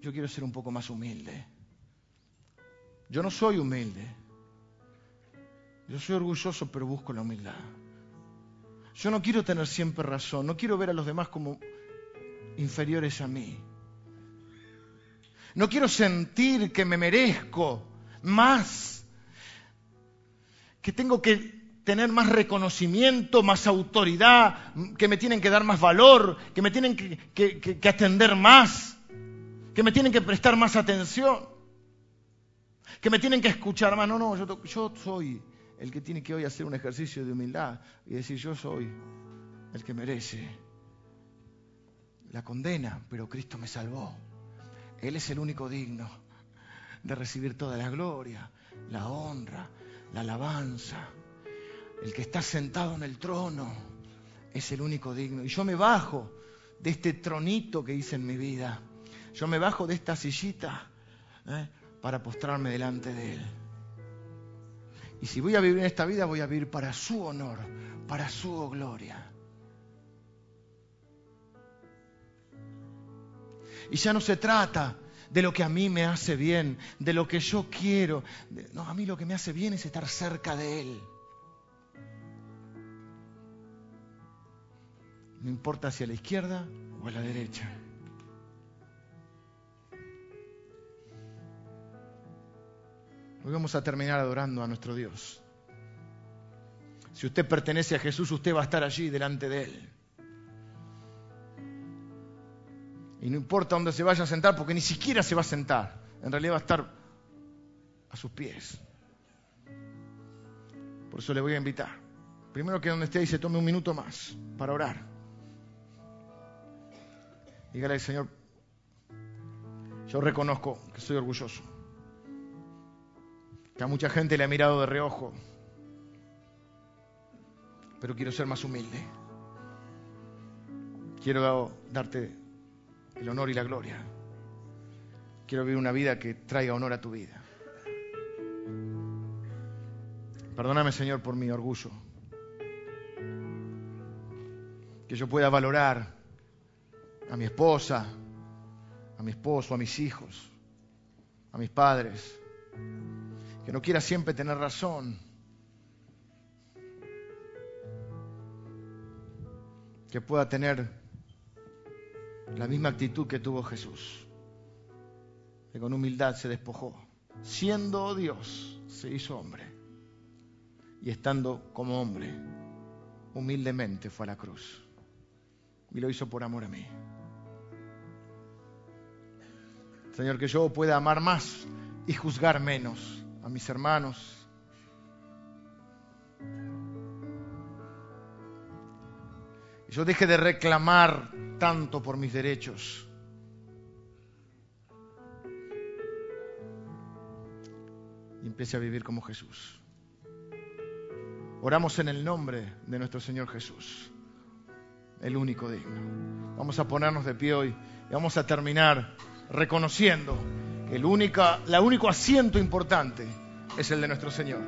yo quiero ser un poco más humilde. Yo no soy humilde. Yo soy orgulloso, pero busco la humildad. Yo no quiero tener siempre razón, no quiero ver a los demás como inferiores a mí. No quiero sentir que me merezco más, que tengo que tener más reconocimiento, más autoridad, que me tienen que dar más valor, que me tienen que, atender más, que me tienen que prestar más atención, que me tienen que escuchar más. No, no, yo, soy el que tiene que hoy hacer un ejercicio de humildad y decir yo soy el que merece la condena, pero Cristo me salvó. Él es el único digno de recibir toda la gloria, la honra, la alabanza. El que está sentado en el trono es el único digno. Y yo me bajo de este tronito que hice en mi vida. Yo me bajo de esta sillita ¿eh? para postrarme delante de Él. Y si voy a vivir en esta vida, voy a vivir para su honor, para su gloria. Y ya no se trata de lo que a mí me hace bien, de lo que yo quiero. No, a mí lo que me hace bien es estar cerca de Él. No importa hacia la izquierda o a la derecha. Hoy vamos a terminar adorando a nuestro Dios. Si usted pertenece a Jesús, usted va a estar allí delante de Él. Y no importa dónde se vaya a sentar, porque ni siquiera se va a sentar. En realidad va a estar a sus pies. Por eso le voy a invitar. Primero que donde esté ahí se tome un minuto más para orar. Dígale al Señor, yo reconozco que soy orgulloso. Que a mucha gente le ha mirado de reojo. Pero quiero ser más humilde. Quiero darte el honor y la gloria. Quiero vivir una vida que traiga honor a tu vida. Perdóname, Señor, por mi orgullo. Que yo pueda valorar a mi esposa, a mi esposo, a mis hijos, a mis padres. Que no quiera siempre tener razón. Que pueda tener la misma actitud que tuvo Jesús, que con humildad se despojó. Siendo Dios, se hizo hombre. Y estando como hombre, humildemente fue a la cruz. Y lo hizo por amor a mí. Señor, que yo pueda amar más y juzgar menos a mis hermanos. Yo deje de reclamar tanto por mis derechos. Y empiece a vivir como Jesús. Oramos en el nombre de nuestro Señor Jesús, el único digno. Vamos a ponernos de pie hoy y vamos a terminar reconociendo el único, asiento importante es el de nuestro Señor.